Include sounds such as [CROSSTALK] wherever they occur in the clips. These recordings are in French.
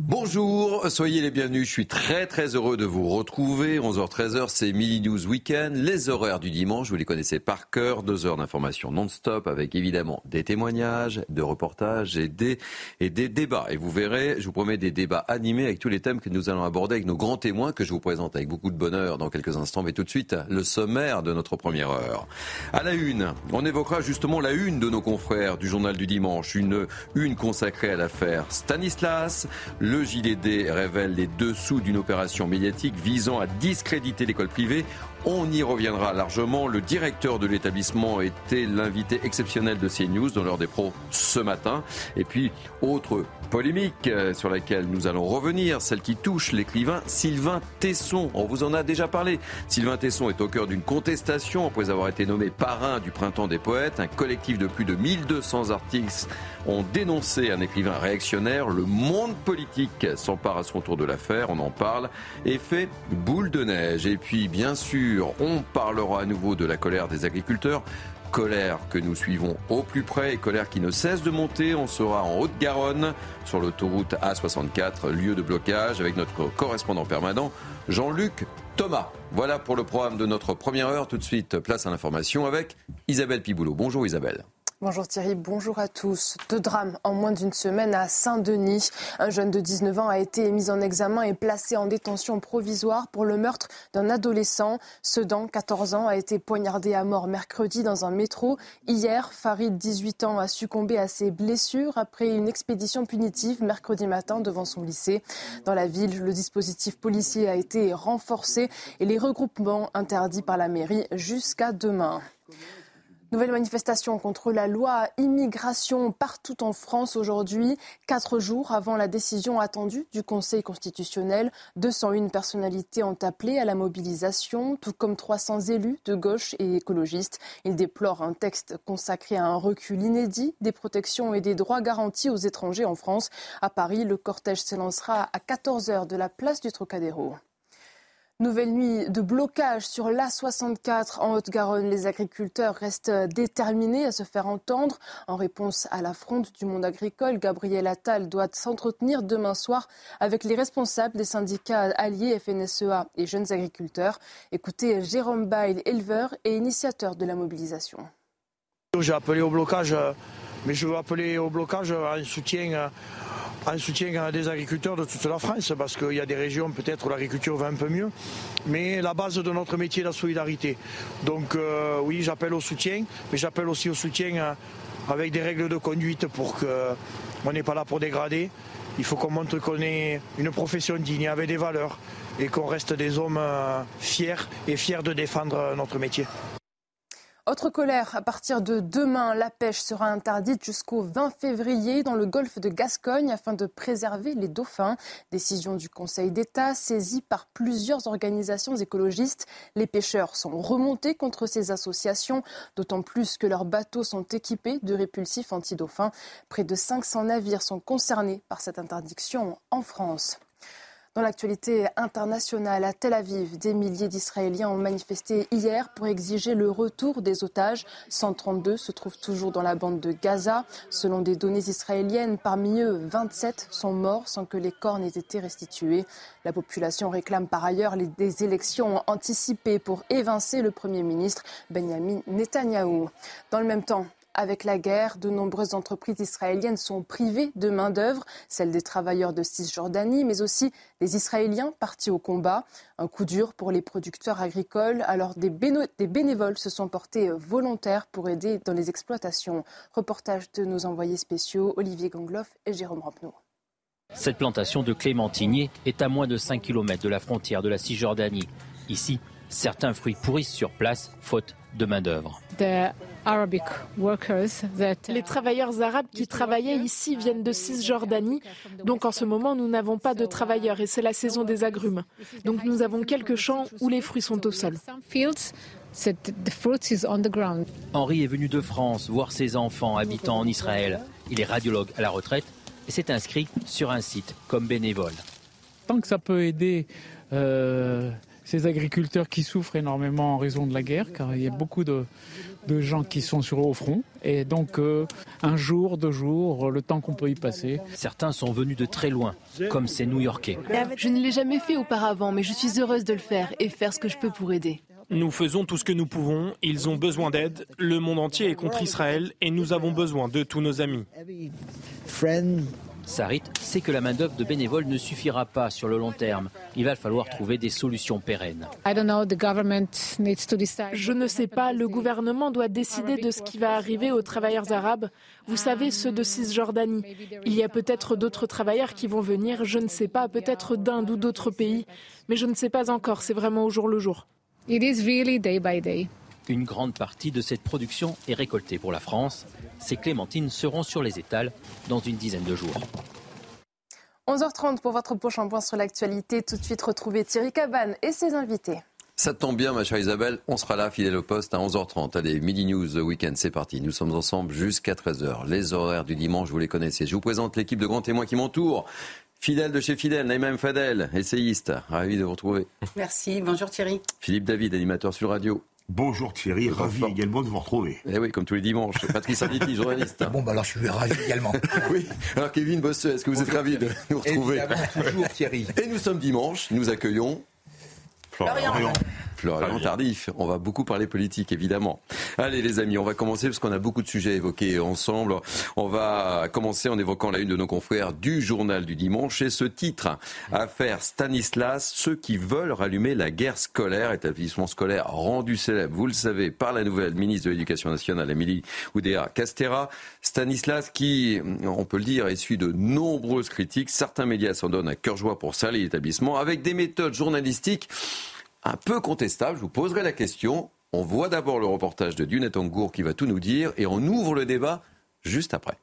Bonjour, soyez les bienvenus. Je suis très très heureux de vous retrouver. 11h-13h, c'est Mini News Weekend. Les horaires du dimanche, vous les connaissez par cœur. Deux heures d'information non-stop avec évidemment des témoignages, de reportages et des, et des débats. Et vous verrez, je vous promets des débats animés avec tous les thèmes que nous allons aborder avec nos grands témoins que je vous présente avec beaucoup de bonheur dans quelques instants. Mais tout de suite, le sommaire de notre première heure. À la une, on évoquera justement la une de nos confrères du journal du dimanche. Une une consacrée à l'affaire Stanislas. Le JDD révèle les dessous d'une opération médiatique visant à discréditer l'école privée on y reviendra largement. Le directeur de l'établissement était l'invité exceptionnel de CNews dans l'heure des pros ce matin. Et puis, autre polémique euh, sur laquelle nous allons revenir, celle qui touche l'écrivain Sylvain Tesson. On vous en a déjà parlé. Sylvain Tesson est au cœur d'une contestation après avoir été nommé parrain du Printemps des Poètes. Un collectif de plus de 1200 artistes ont dénoncé un écrivain réactionnaire. Le monde politique s'empare à son tour de l'affaire. On en parle et fait boule de neige. Et puis, bien sûr, on parlera à nouveau de la colère des agriculteurs. Colère que nous suivons au plus près et colère qui ne cesse de monter. On sera en Haute-Garonne sur l'autoroute A64, lieu de blocage, avec notre correspondant permanent Jean-Luc Thomas. Voilà pour le programme de notre première heure. Tout de suite, place à l'information avec Isabelle Piboulot. Bonjour Isabelle. Bonjour Thierry, bonjour à tous. Deux drames en moins d'une semaine à Saint-Denis. Un jeune de 19 ans a été mis en examen et placé en détention provisoire pour le meurtre d'un adolescent. Sedan, 14 ans, a été poignardé à mort mercredi dans un métro. Hier, Farid, 18 ans, a succombé à ses blessures après une expédition punitive mercredi matin devant son lycée. Dans la ville, le dispositif policier a été renforcé et les regroupements interdits par la mairie jusqu'à demain. Nouvelle manifestation contre la loi immigration partout en France aujourd'hui, quatre jours avant la décision attendue du Conseil constitutionnel. 201 personnalités ont appelé à la mobilisation, tout comme 300 élus de gauche et écologistes. Ils déplorent un texte consacré à un recul inédit des protections et des droits garantis aux étrangers en France. À Paris, le cortège s'élancera à 14h de la place du Trocadéro. Nouvelle nuit de blocage sur l'A64 en Haute-Garonne. Les agriculteurs restent déterminés à se faire entendre. En réponse à la du monde agricole, Gabriel Attal doit s'entretenir demain soir avec les responsables des syndicats alliés FNSEA et jeunes agriculteurs. Écoutez Jérôme Bail, éleveur et initiateur de la mobilisation. J'ai appelé au blocage, mais je veux appeler au blocage en soutien en soutien des agriculteurs de toute la France, parce qu'il y a des régions peut-être où l'agriculture va un peu mieux. Mais la base de notre métier est la solidarité. Donc euh, oui, j'appelle au soutien, mais j'appelle aussi au soutien euh, avec des règles de conduite pour qu'on n'est pas là pour dégrader. Il faut qu'on montre qu'on est une profession digne, avec des valeurs, et qu'on reste des hommes euh, fiers et fiers de défendre notre métier. Autre colère, à partir de demain, la pêche sera interdite jusqu'au 20 février dans le golfe de Gascogne afin de préserver les dauphins. Décision du Conseil d'État saisie par plusieurs organisations écologistes. Les pêcheurs sont remontés contre ces associations, d'autant plus que leurs bateaux sont équipés de répulsifs anti-dauphins. Près de 500 navires sont concernés par cette interdiction en France. Dans l'actualité internationale, à Tel Aviv, des milliers d'Israéliens ont manifesté hier pour exiger le retour des otages. 132 se trouvent toujours dans la bande de Gaza. Selon des données israéliennes, parmi eux, 27 sont morts sans que les corps n'aient été restitués. La population réclame par ailleurs des élections anticipées pour évincer le Premier ministre Benjamin Netanyahou. Dans le même temps, avec la guerre, de nombreuses entreprises israéliennes sont privées de main-d'œuvre, celles des travailleurs de Cisjordanie, mais aussi des Israéliens partis au combat. Un coup dur pour les producteurs agricoles, alors des, bénévoles se sont portés volontaires pour aider dans les exploitations. Reportage de nos envoyés spéciaux Olivier Gangloff et Jérôme Rampenou. Cette plantation de clémentiniers est à moins de 5 km de la frontière de la Cisjordanie. Ici, certains fruits pourrissent sur place, faute de main-d'œuvre. Les travailleurs arabes qui travaillaient ici viennent de Cisjordanie. Donc en ce moment, nous n'avons pas de travailleurs et c'est la saison des agrumes. Donc nous avons quelques champs où les fruits sont au sol. Henri est venu de France voir ses enfants habitant en Israël. Il est radiologue à la retraite et s'est inscrit sur un site comme bénévole. Tant que ça peut aider euh, ces agriculteurs qui souffrent énormément en raison de la guerre, car il y a beaucoup de, de gens qui sont sur au front. Et donc, euh, un jour, deux jours, le temps qu'on peut y passer. Certains sont venus de très loin, comme ces New-Yorkais. Je ne l'ai jamais fait auparavant, mais je suis heureuse de le faire et faire ce que je peux pour aider. Nous faisons tout ce que nous pouvons, ils ont besoin d'aide, le monde entier est contre Israël et nous avons besoin de tous nos amis. Sarit sait que la main-d'œuvre de bénévoles ne suffira pas sur le long terme. Il va falloir trouver des solutions pérennes. Je ne sais pas, le gouvernement doit décider de ce qui va arriver aux travailleurs arabes. Vous savez, ceux de Cisjordanie. Il y a peut-être d'autres travailleurs qui vont venir, je ne sais pas, peut-être d'Inde ou d'autres pays. Mais je ne sais pas encore, c'est vraiment au jour le jour. Une grande partie de cette production est récoltée pour la France. Ces clémentines seront sur les étals dans une dizaine de jours. 11h30 pour votre prochain point sur l'actualité. Tout de suite, retrouvez Thierry Cabane et ses invités. Ça tombe bien, ma chère Isabelle, on sera là, fidèle au poste, à 11h30. Allez, Midi News Weekend, c'est parti. Nous sommes ensemble jusqu'à 13h. Les horaires du dimanche, vous les connaissez. Je vous présente l'équipe de grands témoins qui m'entourent. Fidèle de chez Fidèle, Naïma Fadel, essayiste, ravi de vous retrouver. Merci, bonjour Thierry. Philippe David, animateur sur radio. Bonjour Thierry, ravi également de vous retrouver. Eh oui, comme tous les dimanches. Patrice Arditi, journaliste. Bon, bah alors je suis ravi également. [LAUGHS] oui. Alors Kevin Bosseux, est-ce que vous êtes ravi de nous retrouver toujours Thierry. Et nous sommes dimanche, nous accueillons Florian. Florian Tardif. On va beaucoup parler politique, évidemment. Allez, les amis, on va commencer parce qu'on a beaucoup de sujets évoqués ensemble. On va commencer en évoquant la une de nos confrères du journal du dimanche et ce titre, Affaire Stanislas, ceux qui veulent rallumer la guerre scolaire, établissement scolaire rendu célèbre, vous le savez, par la nouvelle ministre de l'Éducation nationale, Amélie Oudéa Castera. Stanislas qui, on peut le dire, essuie de nombreuses critiques. Certains médias s'en donnent à cœur joie pour salir l'établissement avec des méthodes journalistiques un peu contestable. Je vous poserai la question. On voit d'abord le reportage de Dunet Angour qui va tout nous dire et on ouvre le débat juste après.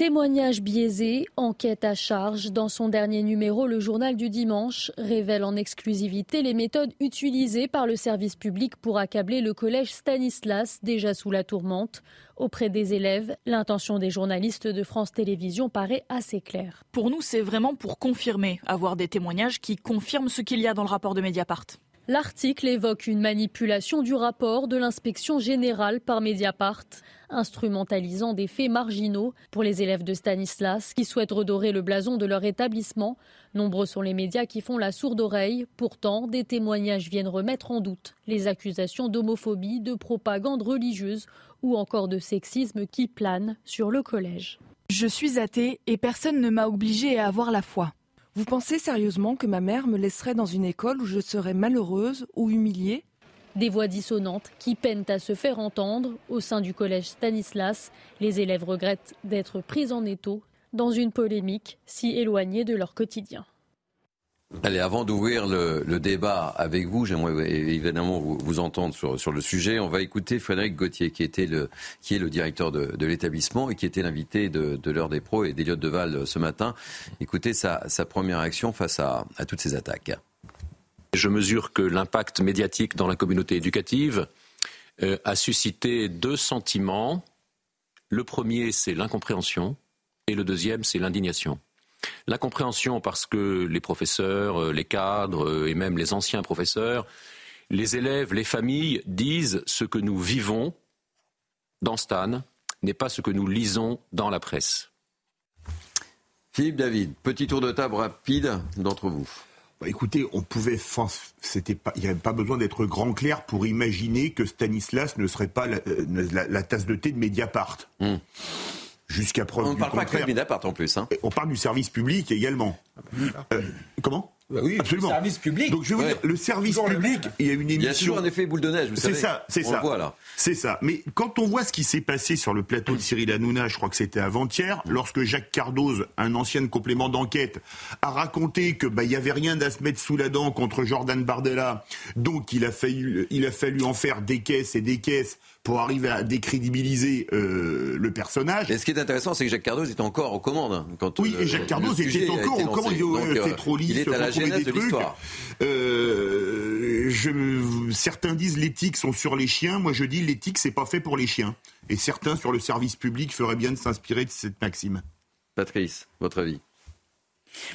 Témoignages biaisés, enquête à charge. Dans son dernier numéro, le journal du dimanche révèle en exclusivité les méthodes utilisées par le service public pour accabler le collège Stanislas, déjà sous la tourmente. Auprès des élèves, l'intention des journalistes de France Télévisions paraît assez claire. Pour nous, c'est vraiment pour confirmer, avoir des témoignages qui confirment ce qu'il y a dans le rapport de Mediapart. L'article évoque une manipulation du rapport de l'inspection générale par Mediapart, instrumentalisant des faits marginaux pour les élèves de Stanislas qui souhaitent redorer le blason de leur établissement. Nombreux sont les médias qui font la sourde oreille. Pourtant, des témoignages viennent remettre en doute les accusations d'homophobie, de propagande religieuse ou encore de sexisme qui planent sur le collège. Je suis athée et personne ne m'a obligé à avoir la foi. Vous pensez sérieusement que ma mère me laisserait dans une école où je serais malheureuse ou humiliée? Des voix dissonantes qui peinent à se faire entendre. Au sein du collège Stanislas, les élèves regrettent d'être pris en étau dans une polémique si éloignée de leur quotidien. Avant d'ouvrir le, débat avec vous, j'aimerais évidemment vous, entendre sur, le sujet. On va écouter Frédéric Gauthier, qui, est le directeur de, l'établissement et qui était l'invité de, l'heure des pros et d'Eliott Deval ce matin. Écoutez sa, première action face à, à, toutes ces attaques. Je mesure que l'impact médiatique dans la communauté éducative euh, a suscité deux sentiments. Le premier, c'est l'incompréhension et le deuxième, c'est l'indignation. L'incompréhension parce que les professeurs, les cadres et même les anciens professeurs, les élèves, les familles disent ce que nous vivons dans Stan n'est pas ce que nous lisons dans la presse. Philippe David, petit tour de table rapide d'entre vous. Bah écoutez, on pouvait, c'était pas, il n'y avait pas besoin d'être grand clair pour imaginer que Stanislas ne serait pas la, la, la tasse de thé de Mediapart. Mmh. Jusqu'à preuve on du parle pas que Mediapart en plus. Hein. On parle du service public également. Euh, comment? Bah oui, absolument. Le service public. Donc je vais vous Ouais. dire, le service le public, il y a une émission. Il y a toujours un effet boule de neige, vous C'est savez. ça, c'est On ça. le voit là. C'est ça. Mais quand on voit ce qui s'est passé sur le plateau de Cyril Hanouna, je crois que c'était avant-hier, lorsque Jacques Cardoz, un ancien complément d'enquête, a raconté que bah il y avait rien à se mettre sous la dent contre Jordan Bardella, donc il a fallu, il a fallu en faire des caisses et des caisses pour arriver à décrédibiliser euh, le personnage. Et ce qui est intéressant, c'est que Jacques Cardoz était encore aux commandes. Quand Oui, et Jacques le Cardoz était encore aux commandes. Il euh, trop lisse, Il est à la genèse des de trucs. l'histoire. Euh, je, certains disent l'éthique sont sur les chiens. Moi, je dis l'éthique, c'est pas fait pour les chiens. Et certains sur le service public feraient bien de s'inspirer de cette maxime. Patrice, votre avis?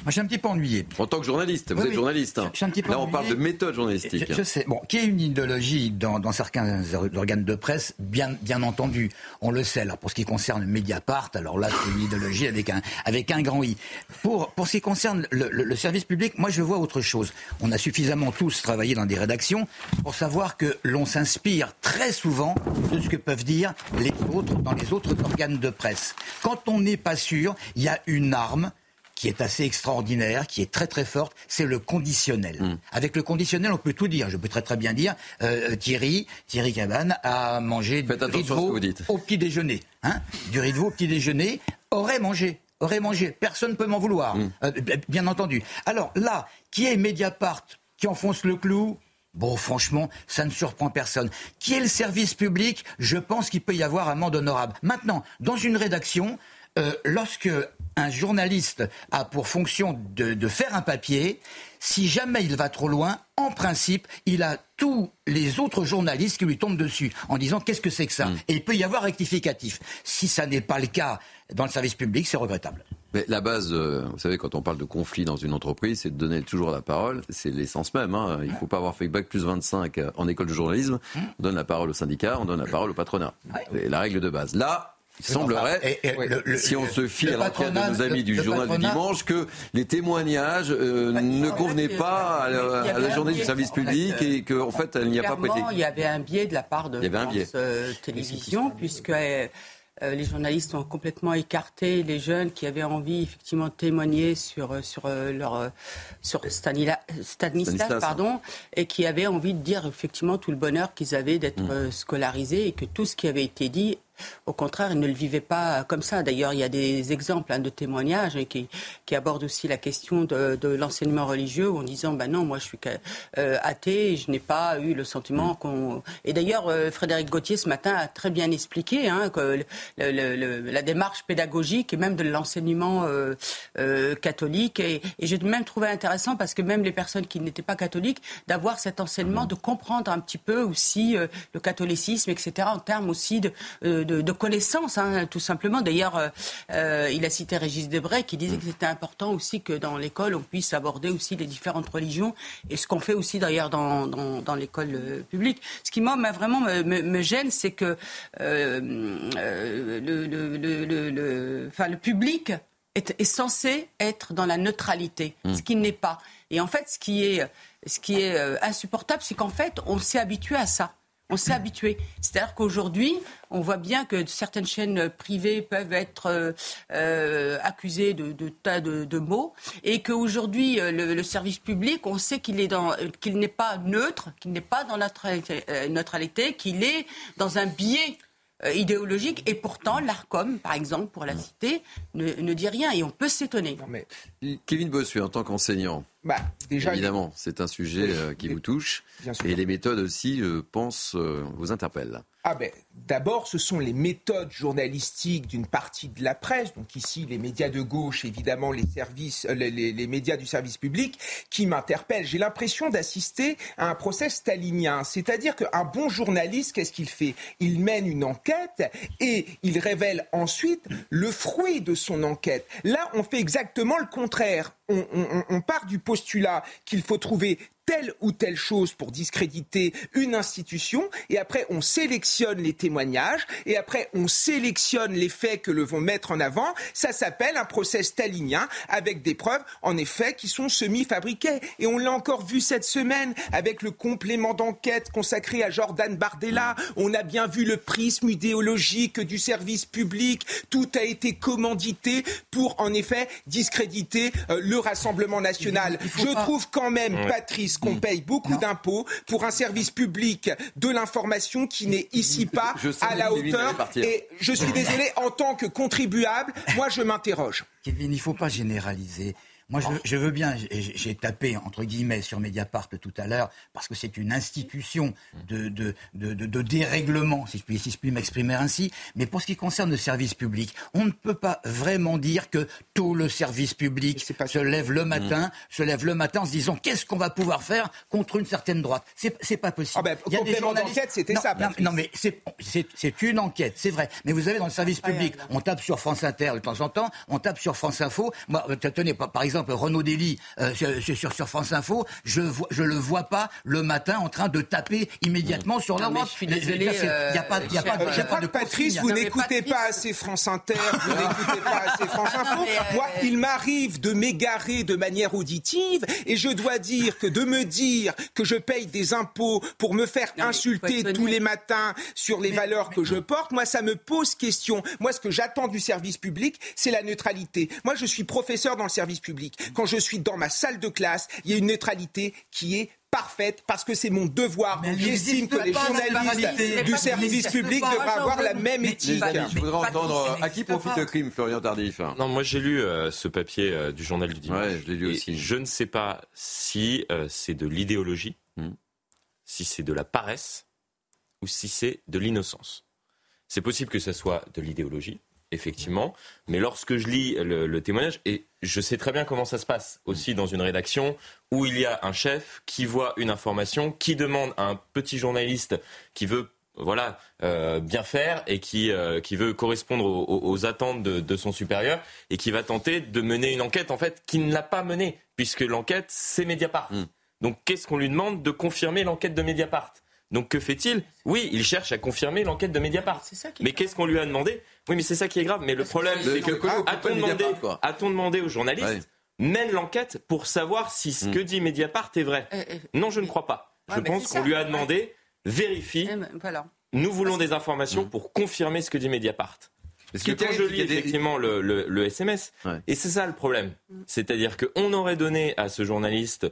Moi, je suis un petit peu ennuyé. En tant que journaliste, vous Oui, êtes oui. journaliste. hein. Je suis un petit peu Là, on parle de méthode journalistique. Je, je sais. Bon, qu'il y ait une idéologie dans, dans certains organes de presse, bien, bien entendu, on le sait. Alors, pour ce qui concerne Mediapart, alors là, c'est une idéologie avec un, avec un grand I. Pour, pour ce qui concerne le, le- le service public, moi, je vois autre chose. On a suffisamment tous travaillé dans des rédactions pour savoir que l'on s'inspire très souvent de ce que peuvent dire les autres dans les autres organes de presse. Quand on n'est pas sûr, il y a une arme qui est assez extraordinaire, qui est très très forte, c'est le conditionnel. Hmm. Avec le conditionnel, on peut tout dire. Je peux très très bien dire, euh, Thierry, Thierry Cabane a mangé du riz de veau au petit déjeuner. Hein du riz de veau au petit déjeuner, aurait mangé. Aurait mangé. Personne ne peut m'en vouloir. Hmm. Euh, bien entendu. Alors là, qui est Mediapart qui enfonce le clou? Bon, franchement, ça ne surprend personne. Qui est le service public? Je pense qu'il peut y avoir amende honorable. Maintenant, dans une rédaction, euh, lorsque un journaliste a pour fonction de, de faire un papier, si jamais il va trop loin, en principe, il a tous les autres journalistes qui lui tombent dessus en disant qu'est-ce que c'est que ça Et il peut y avoir rectificatif. Si ça n'est pas le cas dans le service public, c'est regrettable. Mais la base, euh, vous savez, quand on parle de conflit dans une entreprise, c'est de donner toujours la parole. C'est l'essence même. hein. Il ne faut pas avoir fait bac plus 25 en école de journalisme. On donne la parole au syndicat, on donne la parole au patronat. C'est la règle de base. Là, il semblerait, enfin, et- et le- le- si on se fie à l'enquête de nos amis le- du le journal du patronat- dimanche, que les témoignages euh, ne convenaient pas à la, à journée du service public et qu'en fait, elle n'y a pas prêté. Il y avait un biais de la part de France euh, Télévisions, puisque euh, les journalistes ont complètement écarté les jeunes qui avaient envie effectivement de témoigner sur euh, sur euh, leur sur Stanila- Stanislas, Stanislas. pardon et qui avaient envie de dire effectivement tout le bonheur qu'ils avaient d'être Mm. scolarisés et que tout ce qui avait été dit au contraire, ils ne le vivaient pas comme ça. D'ailleurs, il y a des exemples hein, de témoignages hein, qui, qui abordent aussi la question de, de l'enseignement religieux en disant bah non, moi je suis euh, athée et je n'ai pas eu le sentiment qu'on. Et d'ailleurs, euh, Frédéric Gauthier ce matin a très bien expliqué hein, que le- le- le- la démarche pédagogique et même de l'enseignement euh, catholique. Et, et j'ai même trouvé intéressant parce que même les personnes qui n'étaient pas catholiques, d'avoir cet enseignement, de comprendre un petit peu aussi le catholicisme, etc., en termes aussi de, de, de connaissances, hein, tout simplement. D'ailleurs, euh, euh, il a cité Régis Debray qui disait que c'était important aussi que dans l'école, on puisse aborder aussi les différentes religions et ce qu'on fait aussi d'ailleurs dans, dans, dans l'école euh, publique. Ce qui, moi, m'a vraiment me, me- me gêne, c'est que euh, le, le, le, enfin, le public est, est censé être dans la neutralité, ce qui n'est pas. Et en fait, ce qui est, ce qui est insupportable, c'est qu'en fait, on s'est habitué à ça. On s'est habitué. C'est-à-dire qu'aujourd'hui, on voit bien que certaines chaînes privées peuvent être euh, euh, accusées de, de tas de, de mots et qu'aujourd'hui, euh, le, le service public, on sait qu'il est dans, qu'il n'est pas neutre, qu'il n'est pas dans la neutralité, neutralité, qu'il est dans un biais euh, idéologique et pourtant l'ARCOM, par exemple, pour la citer, ne, ne dit rien et on peut s'étonner. Kevin Bossuet, en tant qu'enseignant, Bah, déjà, évidemment, c'est un sujet euh, qui vous touche. Et les méthodes aussi, je pense, euh, vous interpellent. Ah ben, d'abord, ce sont les méthodes journalistiques d'une partie de la presse, donc ici les médias de gauche, évidemment les services, euh, les, les- les médias du service public, qui m'interpellent. J'ai l'impression d'assister à un procès stalinien, c'est-à-dire qu'un bon journaliste, qu'est-ce qu'il fait? Il mène une enquête et il révèle ensuite le fruit de son enquête. Là, on fait exactement le contraire. On, on- on part du postulat qu'il faut trouver telle ou telle chose pour discréditer une institution, et après on sélectionne les témoignages, et après on sélectionne les faits que le vont mettre en avant. Ça s'appelle un procès stalinien avec des preuves, en effet, qui sont semi-fabriquées. Et on l'a encore vu cette semaine avec le complément d'enquête consacré à Jordan Bardella. On a bien vu le prisme idéologique du service public. Tout a été commandité pour, en effet, discréditer euh, le Rassemblement national. Je trouve quand même, Ouais. Qu'on paye beaucoup d'impôts pour un service public de l'information qui n'est ici pas à la hauteur. Et je suis désolé, en tant que contribuable, moi je m'interroge. Kevin, il ne faut pas généraliser. Moi, je, je veux bien, j'ai tapé, entre guillemets, sur Mediapart tout à l'heure, parce que c'est une institution de, de, de, de- de dérèglement, si je puis, si je puis m'exprimer ainsi. Mais pour ce qui concerne le service public, on ne peut pas vraiment dire que tout le service public se lève le matin, se lève le matin en se disant qu'est-ce qu'on va pouvoir faire contre une certaine droite? C'est pas possible. Il y a des Ah ben, complément journalistes- d'enquête, c'était ça, Non, non, mais c'est- une enquête, c'est vrai. Mais vous avez dans le service public, on tape sur France Inter de temps en temps, on tape sur France Info. Moi, euh, tenez, par exemple, exemple, Renaud Dely euh, sur, sur, France Info, je vois, je le vois pas le matin en train de taper immédiatement sur la route. Il n'y a pas, y a pas, je crois que Patrice, vous n'écoutez pas assez France Inter, vous n'écoutez pas assez France Info. Moi, il m'arrive de m'égarer de manière auditive et je dois dire que de me dire que je paye des impôts pour me faire insulter tous les matins sur les valeurs que je porte, moi, ça me pose question. Moi, ce que j'attends du service public, c'est la neutralité. Moi, je suis professeur dans le service public. Quand je suis dans ma salle de classe, il y a une neutralité qui est parfaite parce que c'est mon devoir. J'estime que les journalistes du service public devraient avoir la même éthique. je voudrais entendre à qui profite le crime, Florian Tardif? Non, moi j'ai lu euh, ce papier euh, du journal du dimanche. je l'ai lu aussi. Je ne sais pas si euh, c'est de l'idéologie, hmm. si c'est de la paresse ou si c'est de l'innocence. C'est possible que ce soit de l'idéologie, effectivement. Mais lorsque je lis le, témoignage, et je sais très bien comment ça se passe aussi dans une rédaction où il y a un chef qui voit une information, qui demande à un petit journaliste qui veut voilà, euh, bien faire et qui, euh, qui veut correspondre aux, attentes de, son supérieur et qui va tenter de mener une enquête en fait qui ne l'a pas menée puisque l'enquête c'est Mediapart. Hmm. Donc qu'est-ce qu'on lui demande de confirmer l'enquête de Mediapart? Donc que fait-il? Oui, il cherche à confirmer l'enquête de Mediapart. Mais qu'est-ce qu'on lui a demandé? Oui, mais c'est ça qui est grave. Mais le problème, c'est que a-t-on demandé, demandé, aux journalistes mène l'enquête pour savoir si ce que hmm. dit Mediapart est vrai euh, euh, Non, je ne crois pas. Je pense qu'on lui a demandé vérifie. Eh Nous voulons des informations hmm. pour confirmer ce que dit Mediapart. Parce que quand je lis effectivement le, SMS, et c'est ça le problème, hmm. c'est-à-dire qu'on aurait donné à ce journaliste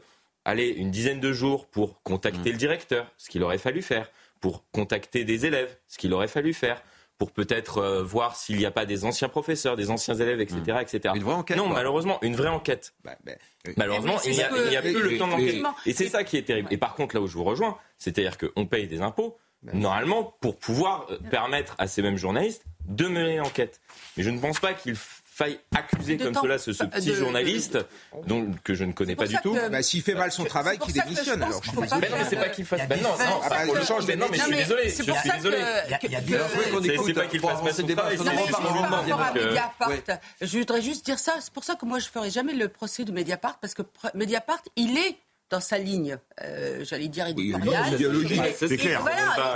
aller une dizaine de jours pour contacter le directeur, ce qu'il aurait fallu faire, pour contacter des élèves, ce qu'il aurait fallu faire, pour peut-être euh, voir s'il n'y a pas des anciens professeurs, des anciens élèves, etc. Mmh. etc. Une vraie enquête Non, malheureusement, une vraie enquête. Bah, bah, malheureusement, il n'y a, plus le temps d'enquête. Et c'est ça qui est terrible. Et par contre, là où je vous rejoins, c'est-à-dire qu'on paye des impôts, bah, normalement, pour pouvoir euh, permettre à ces mêmes journalistes de mener l'enquête. Mais je ne pense pas qu'il faille accuser comme cela ce, ce petit journaliste dont, que je ne connais pas du tout. Bah, S'il fait mal son travail, qu'il démissionne alors. Je mais non, mais c'est pas qu'il fasse. Ben non, non, ah bah, change. Mais non, mais je suis désolé. Je suis désolé. C'est pas qu'il fasse mal son travail. Je voudrais juste dire ça. C'est pour ça que moi je ferai jamais le procès de Mediapart parce que Mediapart, il est dans sa ligne, euh, j'allais dire éditoriale. Oui, c'est clair.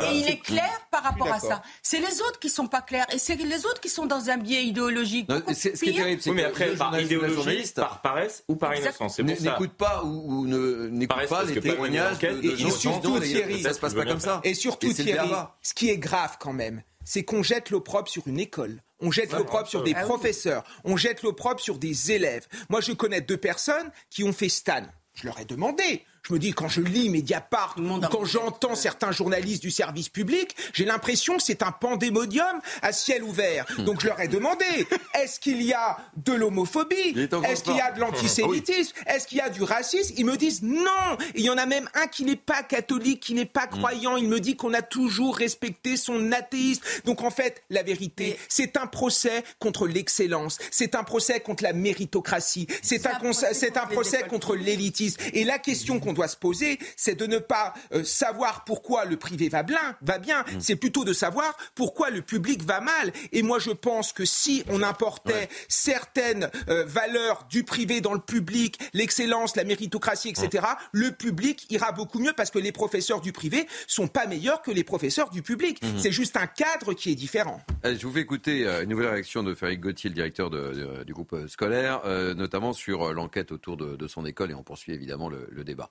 et il est clair par rapport à ça. C'est les autres qui sont pas clairs et c'est les autres qui sont dans un biais idéologique. ce qui est terrible, c'est oui, mais après, par idéologie, par paresse ou par innocence. N'écoute pas ou, ne n'écoute pas les témoignages de, de gens surtout Thierry, ça se passe pas comme ça. Et surtout Thierry, ce qui est grave quand même, c'est qu'on jette l'opprobre sur une école. On jette l'opprobre sur des ah professeurs. On jette l'opprobre sur des élèves. Moi, je connais deux personnes qui ont fait Stan. Je leur ai demandé. Je me dis, quand je lis Mediapart, quand j'entends certains journalistes du service public, j'ai l'impression que c'est un pandémodium à ciel ouvert. Hmm. Donc je leur ai demandé, [LAUGHS] est-ce qu'il y a de l'homophobie? Est-ce qu'il y a de l'antisémitisme? Ah Est-ce qu'il y a du racisme? Ils me disent non. il y en a même un qui n'est pas catholique, qui n'est pas hmm. croyant. Il me dit qu'on a toujours respecté son athéisme. Donc en fait, la vérité, c'est un procès contre l'excellence. C'est un procès contre la méritocratie. C'est un, un procès contre l'élitisme. Et la question qu'on doit se poser, c'est de ne pas euh, savoir pourquoi le privé va bien, va bien. Mm. c'est plutôt de savoir pourquoi le public va mal. Et moi, je pense que si on importait certaines euh, valeurs du privé dans le public, l'excellence, la méritocratie, etc., le public ira beaucoup mieux parce que les professeurs du privé sont pas meilleurs que les professeurs du public. Mm-hmm. C'est juste un cadre qui est différent. je vous fais écouter euh, une nouvelle réaction de Frédéric Gauthier, le directeur du groupe scolaire, notamment sur l'enquête autour de, son école, et on poursuit évidemment le débat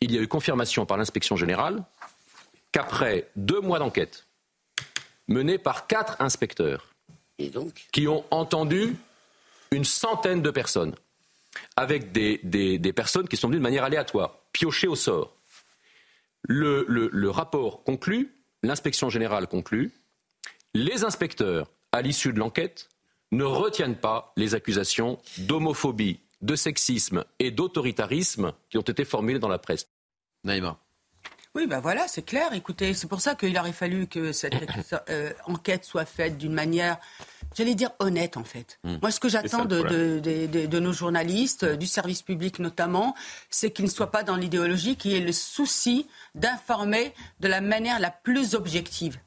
il y a eu confirmation par l'inspection générale qu'après deux mois d'enquête menée par quatre inspecteurs qui ont entendu une centaine de personnes, avec des, personnes qui sont venues de manière aléatoire, piochées au sort. le rapport conclut, l'inspection générale conclut, les inspecteurs, à l'issue de l'enquête, ne retiennent pas les accusations d'homophobie, de sexisme et d'autoritarisme qui ont été formulés dans la presse. Naïma. Oui, ben voilà, c'est clair. Écoutez, c'est pour ça qu'il aurait fallu que cette [COUGHS] euh, enquête soit faite d'une manière, j'allais dire honnête en fait. Hmm. Moi, ce que j'attends de, de, nos journalistes, du service public notamment, c'est qu'ils ne soient pas dans l'idéologie, qu'il y ait le souci d'informer de la manière la plus objective.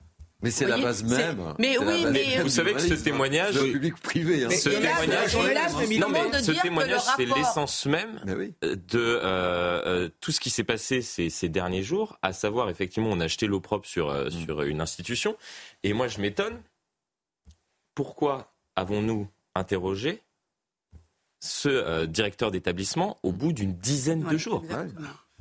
Mais c'est la base même. Mais oui, mais vous savez que ce témoignage, public privé, hein. ce témoignage, non, mais ce témoignage, c'est l'essence même de euh, euh, tout ce qui s'est passé ces, ces, derniers jours, à savoir effectivement, on a acheté l'opprobre sur euh, mm. sur une institution, et moi je m'étonne. Pourquoi avons-nous interrogé ce directeur d'établissement au bout d'une dizaine de jours?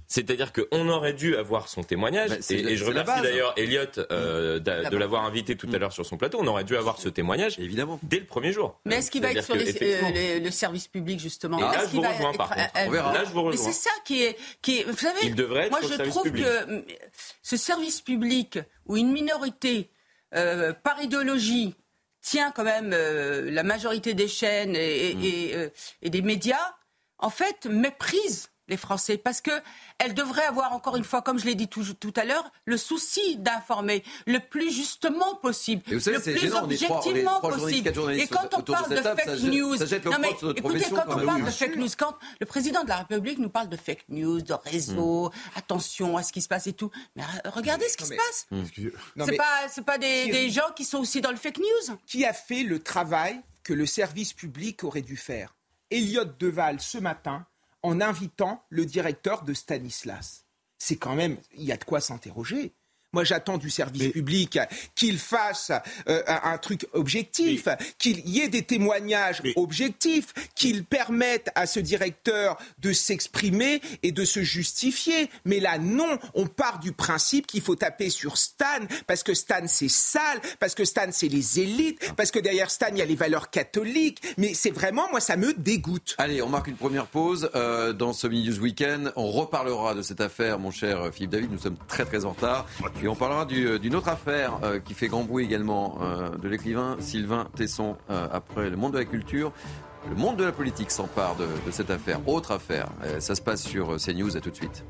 C'est-à-dire qu'on aurait dû avoir son témoignage, et, je remercie d'ailleurs Elliot euh, de, l'avoir invité tout à l'heure sur son plateau, on aurait dû avoir ce témoignage évidemment. dès le premier jour. Mais est-ce qu'il va être sur euh, le service public justement Là, je vous rejoins par contre. On verra. Là, je vous rejoins. Mais c'est ça qui est, qui est... Vous savez, Il devrait être moi je trouve que ce service public où une minorité, euh, par idéologie, tient quand même la majorité des chaînes et, et, et des médias, en fait, méprise les Français, parce que elle devrait avoir, encore une fois, comme je l'ai dit tout, tout, à l'heure, le souci d'informer le plus justement possible, le plus objectivement possible. et quand on parle de fake news, non mais écoutez, quand on parle de fake news, quand le président de la République nous parle de fake news, de réseau, hmm. attention à ce qui se passe et tout, mais regardez ce qui se passe. Hmm. C'est pas, pas des, des gens qui sont aussi dans le fake news. Qui a fait le travail que le service public aurait dû faire? Elliot Deval ce matin en invitant le directeur de Stanislas. C'est quand même, il y a de quoi s'interroger. Moi, j'attends du service public qu'il fasse euh, un, truc objectif, qu'il y ait des témoignages objectifs, qu'il permette à ce directeur de s'exprimer et de se justifier. Mais là, non, on part du principe qu'il faut taper sur Stan, parce que Stan, c'est sale, parce que Stan, c'est les élites, parce que derrière Stan, il y a les valeurs catholiques. Mais c'est vraiment, moi, ça me dégoûte. Allez, on marque une première pause euh, dans ce Mini News Weekend. On reparlera de cette affaire, mon cher Philippe David. Nous sommes très, très en retard. On parlera euh, d'une autre affaire euh, qui fait grand bruit également, euh, de l'écrivain Sylvain Tesson. après le monde de la culture, le monde de la politique s'empare de, de, cette affaire. Autre affaire. ça se passe sur CNews. À tout de suite.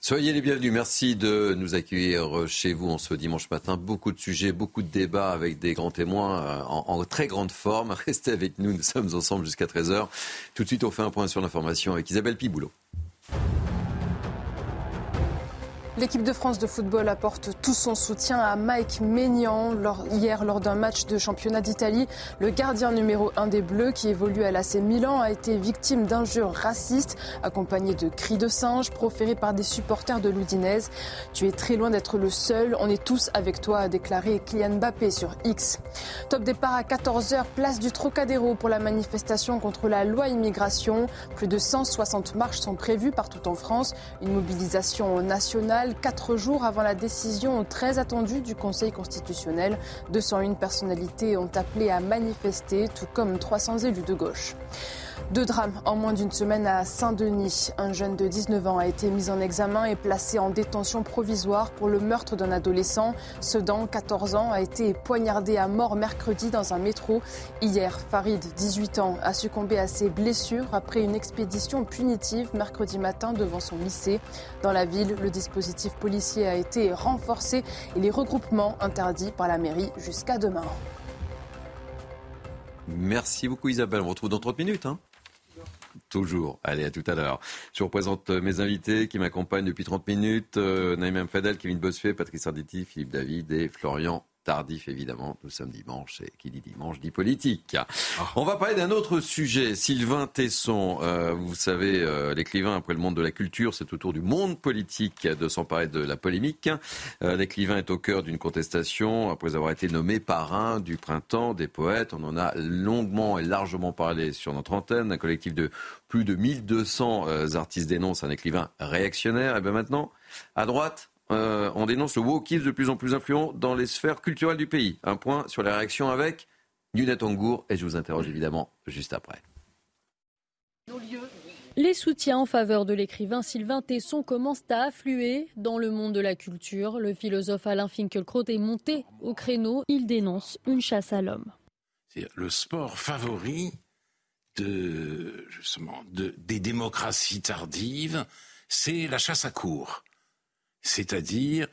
Soyez les bienvenus. Merci de nous accueillir chez vous en ce dimanche matin. Beaucoup de sujets, beaucoup de débats avec des grands témoins en, en très grande forme. [LAUGHS] Restez avec nous. Nous sommes ensemble jusqu'à 13h. Tout de suite, on fait un point sur l'information avec Isabelle Piboulot. L'équipe de France de football apporte tout son soutien à Mike Maignan. hier, lors d'un match de championnat d'Italie, le gardien numéro 1 des Bleus, qui évolue à l'AC Milan, a été victime d'injures racistes, accompagnées de cris de singe proférés par des supporters de l'Udinese. Tu es très loin d'être le seul. On est tous avec toi, a déclaré Kylian Mbappé sur X. Top départ à 14h, place du Trocadéro pour la manifestation contre la loi immigration. Plus de 160 marches sont prévues partout en France. Une mobilisation nationale quatre jours avant la décision très attendue du Conseil constitutionnel. 201 personnalités ont appelé à manifester, tout comme 300 élus de gauche. Deux drames en moins d'une semaine à Saint-Denis. Un jeune de 19 ans a été mis en examen et placé en détention provisoire pour le meurtre d'un adolescent. Sedan, 14 ans, a été poignardé à mort mercredi dans un métro. Hier, Farid, 18 ans, a succombé à ses blessures après une expédition punitive mercredi matin devant son lycée. Dans la ville, le dispositif policier a été renforcé et les regroupements interdits par la mairie jusqu'à demain. Merci beaucoup Isabelle. On retrouve dans 30 minutes. Hein Toujours. Allez, à tout à l'heure. Je vous représente euh, mes invités qui m'accompagnent depuis 30 minutes. Euh, Naïm Fadel, Kevin Bossuet, Patrice Arditi, Philippe David et Florian tardif évidemment. Nous sommes dimanche et qui dit dimanche dit politique. On va parler d'un autre sujet. Sylvain Tesson, euh, vous savez, euh, l'écrivain après le monde de la culture, c'est au tour du monde politique de s'emparer de la polémique. Euh, l'écrivain est au cœur d'une contestation après avoir été nommé parrain du printemps des poètes. On en a longuement et largement parlé sur notre antenne. Un collectif de plus de 1200 artistes dénoncent un écrivain réactionnaire. Et bien maintenant, à droite, euh, on dénonce le wokisme de plus en plus influent dans les sphères culturelles du pays. Un point sur la réaction avec Nunet Angour et je vous interroge évidemment juste après. Les soutiens en faveur de l'écrivain Sylvain Tesson commencent à affluer dans le monde de la culture. Le philosophe Alain Finkielkraut est monté au créneau. Il dénonce une chasse à l'homme. C'est le sport favori de, justement, des démocraties tardives, c'est la chasse à cours c'est-à-dire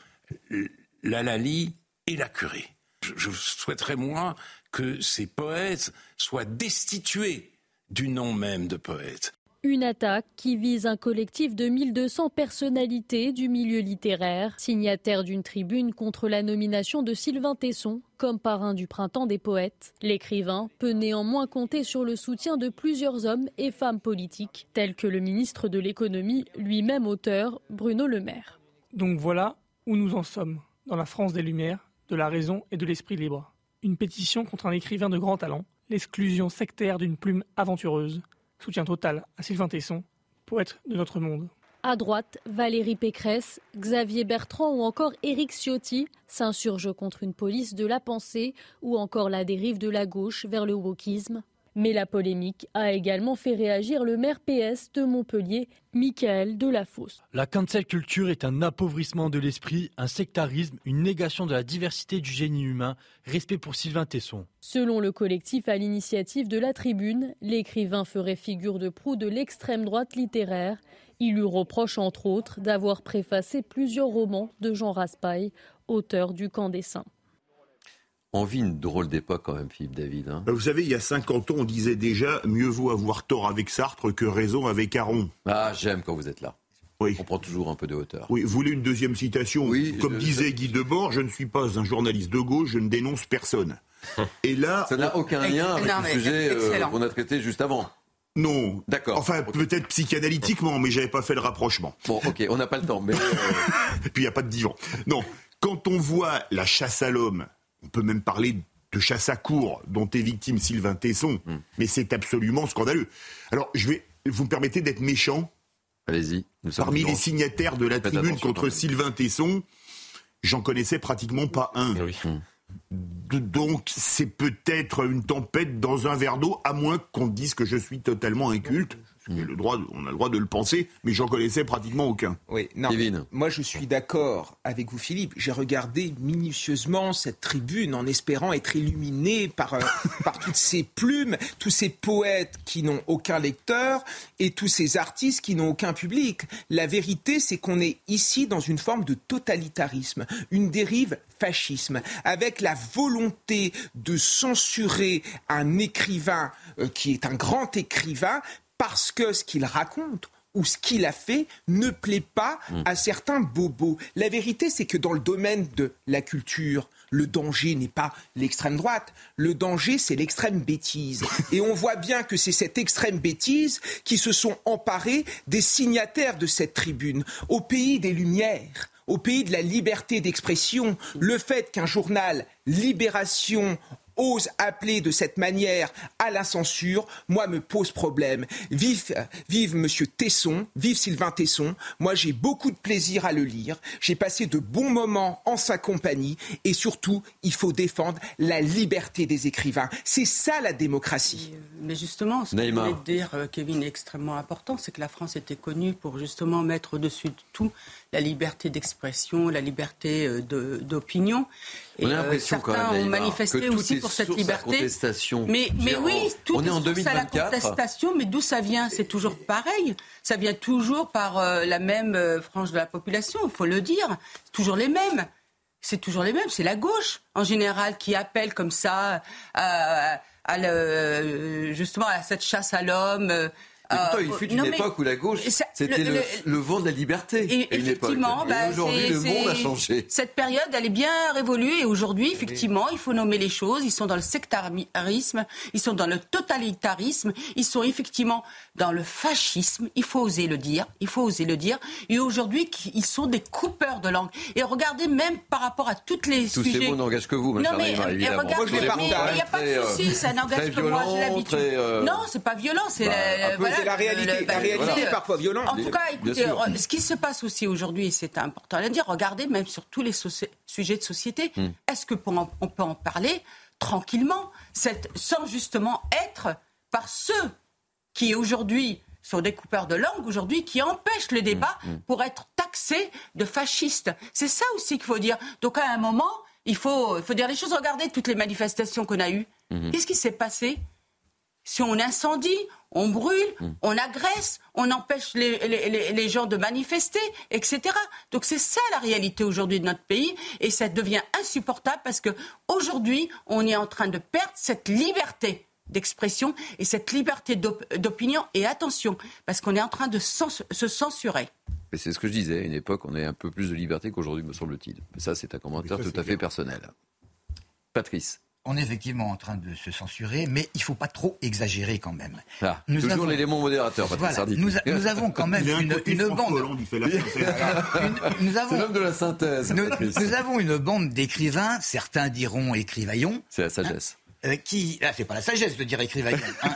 la Lali et la curée. Je, souhaiterais, moi, que ces poètes soient destitués du nom même de poète. Une attaque qui vise un collectif de 1200 personnalités du milieu littéraire, signataires d'une tribune contre la nomination de Sylvain Tesson comme parrain du printemps des poètes. L'écrivain peut néanmoins compter sur le soutien de plusieurs hommes et femmes politiques, tels que le ministre de l'économie, lui-même auteur, Bruno Le Maire. Donc voilà où nous en sommes, dans la France des Lumières, de la raison et de l'esprit libre. Une pétition contre un écrivain de grand talent, l'exclusion sectaire d'une plume aventureuse, Soutien total à Sylvain Tesson, poète de notre monde. À droite, Valérie Pécresse, Xavier Bertrand ou encore Éric Ciotti s'insurgent contre une police de la pensée ou encore la dérive de la gauche vers le wokisme. Mais la polémique a également fait réagir le maire PS de Montpellier, Michael Delafosse. La cancel culture est un appauvrissement de l'esprit, un sectarisme, une négation de la diversité du génie humain. Respect pour Sylvain Tesson. Selon le collectif à l'initiative de la tribune, l'écrivain ferait figure de proue de l'extrême droite littéraire. Il lui reproche entre autres d'avoir préfacé plusieurs romans de Jean Raspail, auteur du Camp des Saints. On vit une drôle d'époque quand même, Philippe David. Hein. Bah, vous savez, il y a 50 ans, on disait déjà mieux vaut avoir tort avec Sartre que raison avec Aron. Ah, j'aime quand vous êtes là. Oui. On prend toujours un peu de hauteur. Oui, vous voulez une deuxième citation Oui, Comme je- disait Guy Debord, je ne suis pas un journaliste de gauche, je ne dénonce personne. [LAUGHS] Et là, Ça n'a aucun lien avec Non, le sujet euh, qu'on a traité juste avant. Non. D'accord. Enfin, peut-être psychanalytiquement, mais j'avais pas fait le rapprochement. Bon, ok, on n'a pas le temps, mais. euh, [LAUGHS] Et puis il n'y a pas de divan. Non. Quand on voit la chasse à l'homme, on peut même parler de chasse à cour dont est victime Sylvain Tesson, Hmm. mais c'est absolument scandaleux. Alors, je vais, vous me permettez d'être méchant Allez-y. Parmi les signataires de la Faites tribune contre. Sylvain Tesson, j'en connaissais pratiquement pas un. D- Donc c'est peut-être une tempête dans un verre d'eau, à moins qu'on dise que je suis totalement inculte. Le droit, on a le droit de le penser, mais j'en connaissais pratiquement aucun. Oui, non. Moi, je suis d'accord avec vous, Philippe. J'ai regardé minutieusement cette tribune en espérant être illuminé par, euh, [LAUGHS] par toutes ces plumes, tous ces poètes qui n'ont aucun lecteur et tous ces artistes qui n'ont aucun public. La vérité, c'est qu'on est ici dans une forme de totalitarisme, une dérive fascisme, avec la volonté de censurer un écrivain euh, qui est un grand écrivain parce que ce qu'il raconte ou ce qu'il a fait ne plaît pas à certains bobos. La vérité, c'est que dans le domaine de la culture, le danger n'est pas l'extrême droite, le danger, c'est l'extrême bêtise. [LAUGHS] Et on voit bien que c'est cette extrême bêtise qui se sont emparés des signataires de cette tribune, au pays des Lumières au pays de la liberté d'expression, le fait qu'un journal Libération ose appeler de cette manière à la censure, moi, me pose problème. Vive, vive Monsieur Tesson, vive Sylvain Tesson. Moi, j'ai beaucoup de plaisir à le lire. J'ai passé de bons moments en sa compagnie. Et surtout, il faut défendre la liberté des écrivains. C'est ça la démocratie. Mais justement, ce que vous dire, euh, Kevin, est extrêmement important, c'est que la France était connue pour justement mettre au-dessus de tout la liberté d'expression, la liberté euh, de- d'opinion. On a Et, euh, l'impression quand certains même, ont manifesté que aussi est pour cette liberté. contestation. Mais, oui, tout on est en source à la 2024. contestation, mais d'où ça vient? C'est toujours pareil. Ça vient toujours par euh, la même euh, frange de la population, il faut le dire. C'est toujours les mêmes. C'est toujours les mêmes. C'est la gauche, en général, qui appelle comme ça à, à le- justement à cette chasse à l'homme. Euh, pourtant, euh, il fut non, une époque où la gauche, c'était le, le- le vent de la liberté. et une effectivement, bah, aujourd'hui, le monde a changé. Cette période, elle est bien révolue et aujourd'hui, effectivement, il faut nommer les choses. Ils sont dans le sectarisme, ils sont dans le totalitarisme, ils sont effectivement dans le fascisme. Il faut oser le dire. Il faut oser le dire. Et aujourd'hui, ils sont des coupeurs de langue. Et regardez même par rapport à toutes les Tous sujets. ces mots n'engagent que vous, ma Non mais, Naïma, mais évidemment. regardez, Moi, je mais il n'y a pas de souci, euh, ça n'engage que moi, j'ai violents, l'habitude. très, euh, Non, c'est pas violent, c'est bah, voilà, c'est la réalité- le- la bah, réalité voilà. est parfois violente. En tout cas, écoutez, euh, ce qui se passe aussi aujourd'hui, et c'est important à le dire, regardez même sur tous les sujets de société, Hmm. est-ce que on peut en parler tranquillement, cette- sans justement être par ceux qui aujourd'hui sont des coupeurs de langue aujourd'hui qui empêchent le débat Hmm, pour être taxés de fascistes. C'est ça aussi qu'il faut dire. Donc à un moment, il faut, il faut dire les choses. Regardez toutes les manifestations qu'on a eues. Qu'est-ce qui s'est passé si on incendie, on brûle, Hmm. on agresse, on empêche les, les- les- les gens de manifester, etc. Donc c'est ça la réalité aujourd'hui de notre pays et ça devient insupportable parce que aujourd'hui on est en train de perdre cette liberté d'expression et cette liberté d'opinion. Et attention, parce qu'on est en train de se censurer. C'est ce que je disais, à une époque, on a un peu plus de liberté qu'aujourd'hui, me semble-t-il. Mais ça, c'est un commentaire tout à fait personnel. Patrice on est effectivement en train de se censurer, mais il ne faut pas trop exagérer quand même. Ah, nous toujours l'élément modérateur, nous, nous, avons quand même une, une bande. nous avons, l'homme de la synthèse. Nous, avons une bande d'écrivains, certains diront écrivaillons. C'est la sagesse. Euh, qui, là, c'est pas la sagesse de dire écrivaillon. Hein,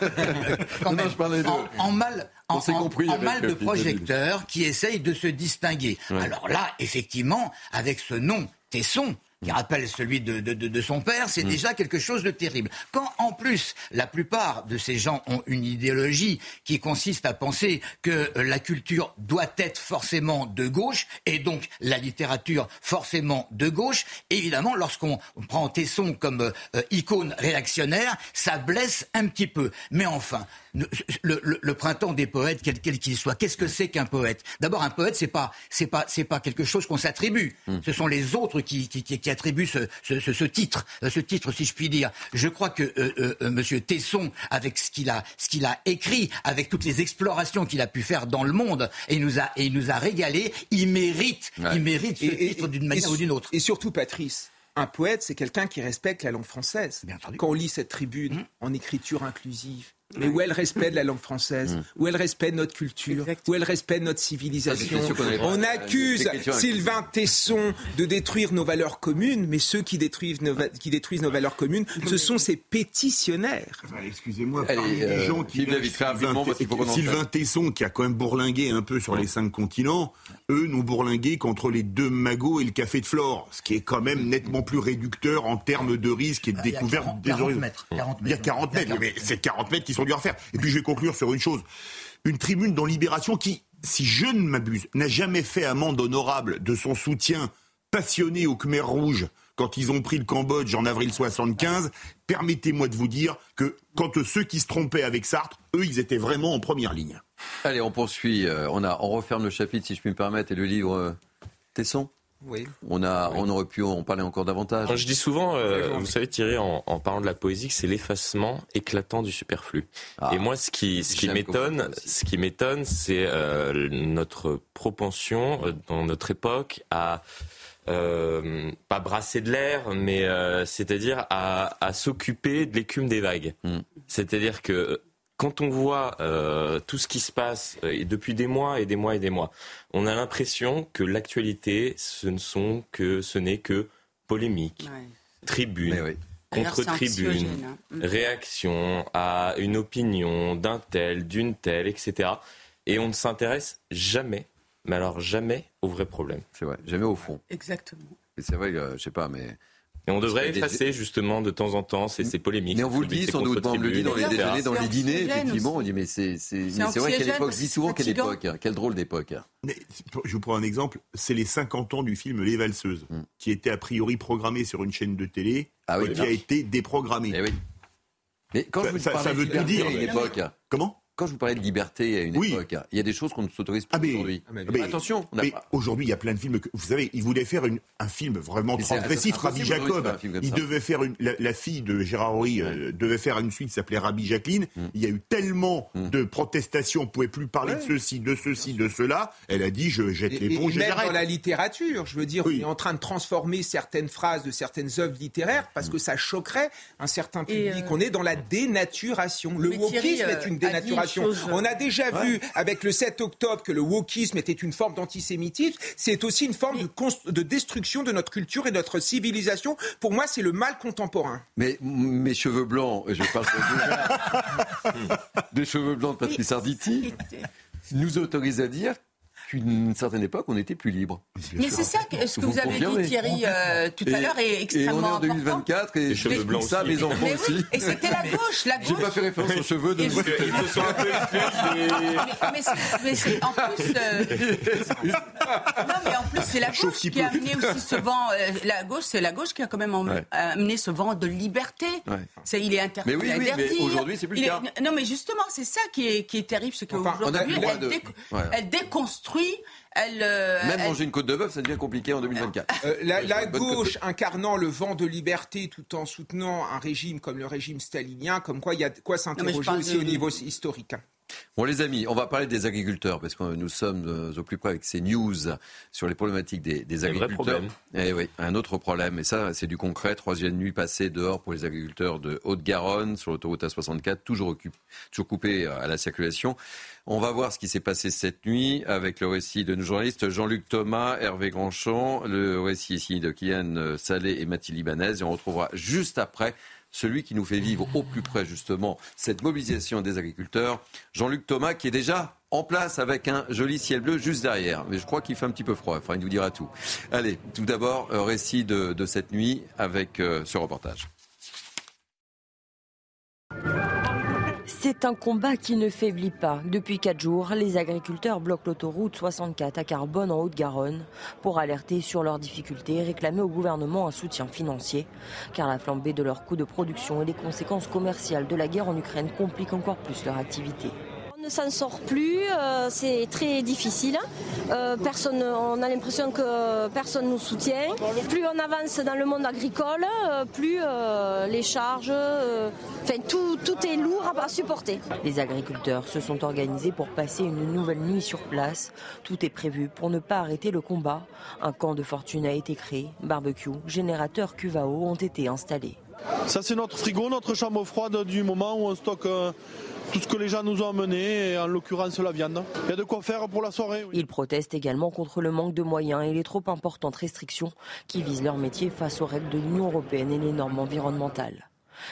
[LAUGHS] non, je parlais de... en, mal, en, compris en mal de projecteurs qui essayent de se distinguer. Alors là, effectivement, avec ce nom Tesson, qui rappelle celui de, de, de, son père, c'est mm. déjà quelque chose de terrible. Quand en plus la plupart de ces gens ont une idéologie qui consiste à penser que euh, la culture doit être forcément de gauche et donc la littérature forcément de gauche, évidemment lorsqu'on prend Tesson comme euh, icône réactionnaire, ça blesse un petit peu. Mais enfin, le, le, printemps des poètes, quel qu'il soit, qu'est-ce que c'est qu'un poète? D'abord, un poète, c'est pas, c'est pas, c'est pas quelque chose qu'on s'attribue. Mm. Ce sont les autres qui, qui, qui attribue ce, ce, titre, euh, ce titre, si je puis dire. Je crois que euh, euh, Monsieur Tesson, avec ce qu'il a, ce qu'il a écrit, avec toutes les explorations qu'il a pu faire dans le monde, et il nous a, et il nous a régalé, il mérite, il mérite ce titre d'une manière ou d'une autre. Et surtout, Patrice, un poète, c'est quelqu'un qui respecte la langue française. Quand on lit cette tribune mmh. en écriture inclusive, mais où elle respecte la langue française, mmh. où elle respecte notre culture, où elle respecte notre civilisation. on accuse Sylvain Tesson de détruire nos valeurs communes, mais ceux qui détruisent nos, qui détruisent nos valeurs communes, ce sont ces pétitionnaires. Excusez-moi, les gens qui Sylvain, Tesson, qui a quand même bourlingué un peu sur les cinq continents, eux n'ont bourlingué qu'entre les deux magots et le café de Flore, ce qui est quand même nettement plus réducteur en termes de risque et de découverte des horizons. Il y a 40 mètres, mais c'est 40 mètres qui sont Et puis je vais conclure sur une chose. Une tribune dans Libération qui, si je ne m'abuse, n'a jamais fait amende honorable de son soutien passionné aux Khmer rouges quand ils ont pris le Cambodge en avril 75, permettez-moi de vous dire que quand ceux qui se trompaient avec Sartre, eux, ils étaient vraiment en première ligne. Allez, on poursuit. Euh, on, on referme le chapitre, si je puis me permettre, et le livre euh, Tesson oui. On, a, on aurait pu en parler encore davantage. je dis souvent, euh, vous savez Thierry, en, parlant de la poésie, que c'est l'effacement éclatant du superflu. Ah. Et moi, ce qui, ce qui m'étonne, ce qui m'étonne, c'est euh, notre propension euh, dans notre époque à pas brasser de l'air, mais c'est-à-dire à, à s'occuper de l'écume des vagues. Hmm. C'est-à-dire que quand on voit euh, tout ce qui se passe euh, depuis des mois et des mois et des mois, on a l'impression que l'actualité, ce ne sont que ce n'est que polémique, tribune, contre-tribune, hein. mm. réaction à une opinion d'un tel, d'une telle, etc. Et on ne s'intéresse jamais, mais alors jamais au vrai problème. C'est vrai, jamais au fond. Exactement. Et c'est vrai, je je sais pas, mais et on devrait effacer justement de temps en temps ces, ces polémiques. Mais on vous le dit sans doute, on le dit dans les déjeuners, dans les dîners, effectivement. On dit mais c'est vrai quelle époque, je dis souvent quelle époque, hein, quelle drôle d'époque. Je vous prends un exemple, c'est les 50 ans du film Les Valseuses, hmm. qui était a priori programmé sur une chaîne de télé, ah qui a été déprogrammé. Eh mais quand je vous ça, ça veut tout dire. Une époque. Comment? Quand je vous parlais de liberté à une époque, il y a des choses qu'on ne s'autorise pas ah, aujourd'hui. Ah, attention, aujourd'hui, il y a plein de films que vous savez, il voulait faire un film vraiment transgressif. Rabbi Jacob, il devait faire la, fille de Gérard Horry euh, devait faire une suite qui s'appelait Rabbi Jacqueline. Mm. Il y a eu tellement mm. de protestations, on ne pouvait plus parler de ceci, de ceci, de cela. Elle a dit, je jette les ponts, Même dans la littérature, je veux dire, on est en train de transformer certaines phrases de certaines œuvres littéraires parce que ça choquerait un certain public. Euh, on est dans la dénaturation. Le wokisme est une euh, dénaturation. On a déjà vu avec le 7 octobre que le wokisme était une forme d'antisémitisme. C'est aussi une forme de, de, destruction de notre culture et de notre civilisation. Pour moi, c'est le mal contemporain. Mais mes cheveux blancs, je parle [LAUGHS] des cheveux blancs de Patrice Arditi, [LAUGHS] nous autorise à dire une certaine époque, on était plus libre. Mais c'est ça que, ce que vous, avez dit, Thierry, euh, tout à l'heure est extrêmement et on est en 2024 et je cheveux blancs ça, mes enfants aussi. Et c'était la gauche, la gauche. J'ai pas fait référence aux cheveux de. Ils se sont un peu Mais, c'est en plus. Euh, non, mais en plus, c'est la gauche qui a amené aussi ce vent. Euh, la gauche, c'est la gauche qui a quand même amené ce vent de liberté. C'est, il est interdit. Mais oui, oui mais aujourd'hui, c'est plus le cas. Non, mais justement, c'est ça qui est, qui est terrible, c'est qu'aujourd'hui, elle déconstruit oui, elle, Même manger une côte de bœuf, ça devient compliqué en 2024. la, la gauche incarnant le vent de liberté tout en soutenant un régime comme le régime stalinien, comme quoi il y a de quoi s'interroger aussi au niveau historique. Bon les amis, on va parler des agriculteurs parce que nous sommes euh, au plus près avec ces news sur les problématiques des, des agriculteurs. Et eh oui, un autre problème et ça c'est du concret. Troisième nuit passée dehors pour les agriculteurs de Haute-Garonne sur l'autoroute A64, toujours, toujours coupé à la circulation. On va voir ce qui s'est passé cette nuit avec le récit de nos journalistes Jean-Luc Thomas, Hervé Grandchamp, le récit ici de Kylian Salé et Mathilde Libanez et on retrouvera juste après celui qui nous fait vivre au plus près justement cette mobilisation des agriculteurs, Jean-Luc Thomas, qui est déjà en place avec un joli ciel bleu juste derrière. Mais je crois qu'il fait un petit peu froid, enfin il nous dira tout. Allez, tout d'abord, récit de, cette nuit avec euh, ce reportage. C'est un combat qui ne faiblit pas. Depuis quatre jours, les agriculteurs bloquent l'autoroute 64 à Carbone en Haute-Garonne pour alerter sur leurs difficultés et réclamer au gouvernement un soutien financier. Car la flambée de leurs coûts de production et les conséquences commerciales de la guerre en Ukraine compliquent encore plus leur activité ne s'en sort plus, euh, c'est très difficile. Euh, personne, on a l'impression que personne nous soutient. Plus on avance dans le monde agricole, euh, plus les charges, enfin tout, tout est lourd à supporter. Les agriculteurs se sont organisés pour passer une nouvelle nuit sur place. Tout est prévu pour ne pas arrêter le combat. Un camp de fortune a été créé, barbecue, générateur cuvao ont été installés. Ça c'est notre frigo, notre chambre froide du moment où on stocke tout ce que les gens nous ont amené, en l'occurrence la viande. Il y a de quoi faire pour la soirée. Ils protestent également contre le manque de moyens et les trop importantes restrictions qui visent leur métier face aux règles de l'Union européenne et les normes environnementales.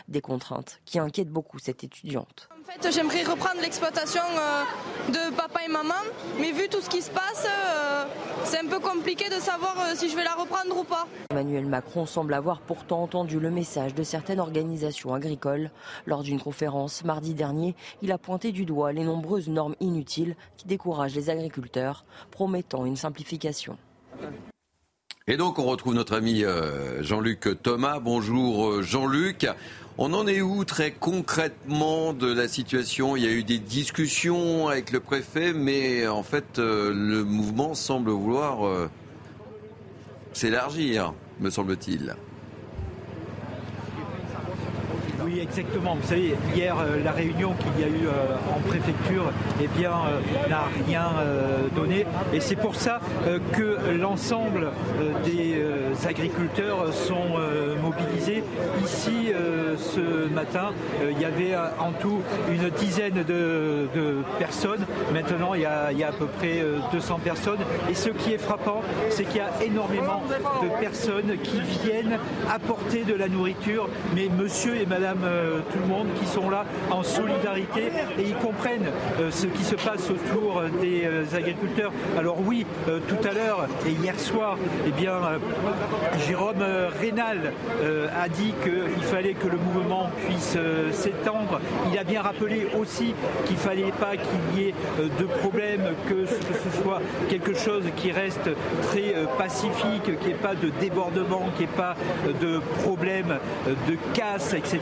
Des contraintes qui inquiètent beaucoup cette étudiante. En fait, j'aimerais reprendre l'exploitation euh, de papa et maman, mais vu tout ce qui se passe, euh, c'est un peu compliqué de savoir euh, si je vais la reprendre ou pas. Emmanuel Macron semble avoir pourtant entendu le message de certaines organisations agricoles. Lors d'une conférence mardi dernier, il a pointé du doigt les nombreuses normes inutiles qui découragent les agriculteurs, promettant une simplification. Et donc on retrouve notre ami Jean-Luc Thomas. Bonjour Jean-Luc. On en est où très concrètement de la situation? Il y a eu des discussions avec le préfet, mais en fait, euh, le mouvement semble vouloir euh, s'élargir, me semble-t-il. Exactement. Vous savez, hier, euh, la réunion qu'il y a eu en préfecture eh bien, n'a rien donné. Et c'est pour ça que l'ensemble des agriculteurs sont mobilisés. Ici, ce matin, il y avait en tout une dizaine de, personnes. Maintenant, il y, a, à peu près 200 personnes. Et ce qui est frappant, c'est qu'il y a énormément de personnes qui viennent apporter de la nourriture, mais monsieur et madame tout le monde qui sont là en solidarité et ils comprennent ce qui se passe autour des agriculteurs. Alors oui, tout à l'heure et hier soir, eh bien, Jérôme Rénal a dit qu'il fallait que le mouvement puisse euh, s'étendre. Il a bien rappelé aussi qu'il ne fallait pas qu'il y ait euh, de problème, que ce soit quelque chose qui reste très euh, pacifique, qu'il n'y ait pas de débordement, qu'il n'y ait pas de problème de casse, etc.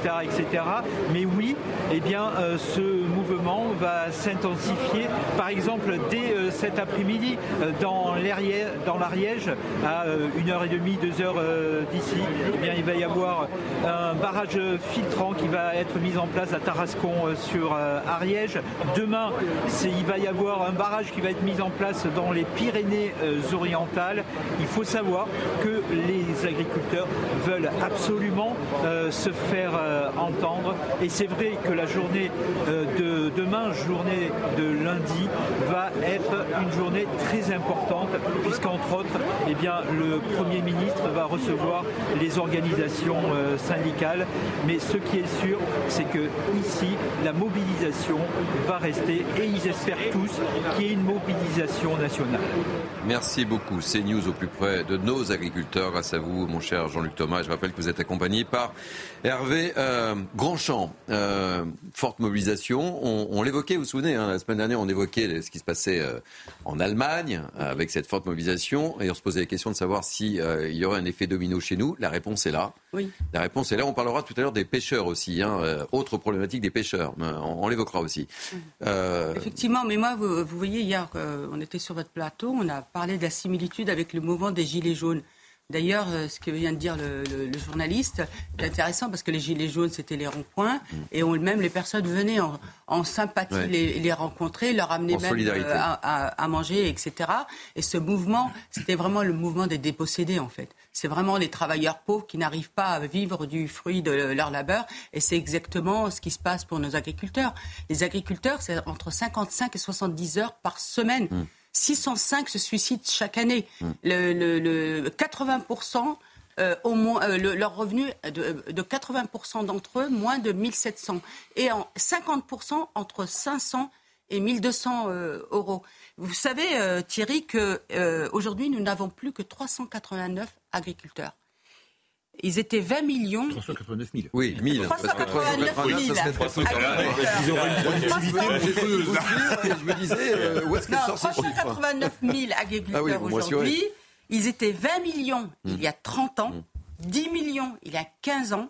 Mais oui, eh bien, ce va s'intensifier. Par exemple, dès cet après-midi, dans l'Ariège, à 1h30, 2h d'ici, eh il va y avoir un barrage filtrant qui va être mis en place à Tarascon euh, sur euh, Ariège. Demain, il va y avoir un barrage qui va être mis en place dans les Pyrénées euh, orientales. Il faut savoir que les agriculteurs veulent absolument se faire entendre. Et c'est vrai que la journée de demain, journée de lundi, va être une journée très importante, puisqu'entre autres, eh bien, le Premier ministre va recevoir les organisations syndicales. Mais ce qui est sûr, c'est que ici, la mobilisation va rester et ils espèrent tous qu'il y ait une mobilisation nationale. Merci beaucoup. C'est News au plus près de nos agriculteurs. Grâce à vous, mon cher Jean-Luc Thomas. Je rappelle que vous êtes accompagné par Hervé euh, Grandchamp. Euh, forte mobilisation. On, l'évoquait, vous vous souvenez, hein, la semaine dernière, on évoquait ce qui se passait euh, en Allemagne avec cette forte mobilisation. Et on se posait la question de savoir s'il il y aurait un effet domino chez nous. La réponse est là. Oui. La réponse est là. On parlera tout à l'heure des pêcheurs aussi. Hein, autre problématique des pêcheurs. On, l'évoquera aussi. Effectivement, mais moi, vous, vous voyez, hier, on était sur votre plateau, on a parler de la similitude avec le mouvement des Gilets jaunes. D'ailleurs, euh, ce que vient de dire le, journaliste est intéressant parce que les gilets jaunes, c'était les ronds-points mm. et on, même les personnes venaient en, sympathie les, rencontrer, leur amener même euh, à, manger, etc. Et ce mouvement, c'était vraiment le mouvement des dépossédés en fait. C'est vraiment les travailleurs pauvres qui n'arrivent pas à vivre du fruit de leur labeur et c'est exactement ce qui se passe pour nos agriculteurs. Les agriculteurs, c'est entre 55 et 70 heures par semaine. Mm. 605 se suicident chaque année. Hum. Le, 80% euh, au moins, euh, leur revenu de, 80% d'entre eux, moins de 1700. Et en 50% entre 500 et 1200 euh, euros. Vous savez, Thierry, qu'aujourd'hui, nous n'avons plus que 389 agriculteurs. Ils étaient 20 millions. 389 000. Oui, 1000. 389 000. Ils auraient une Je me disais, euh, où est-ce qu'ils sortent ces chiffres 389 000 agriculteurs ah aujourd'hui. Ils étaient 20 millions il y a 30 ans, 10 millions il y a 15 ans,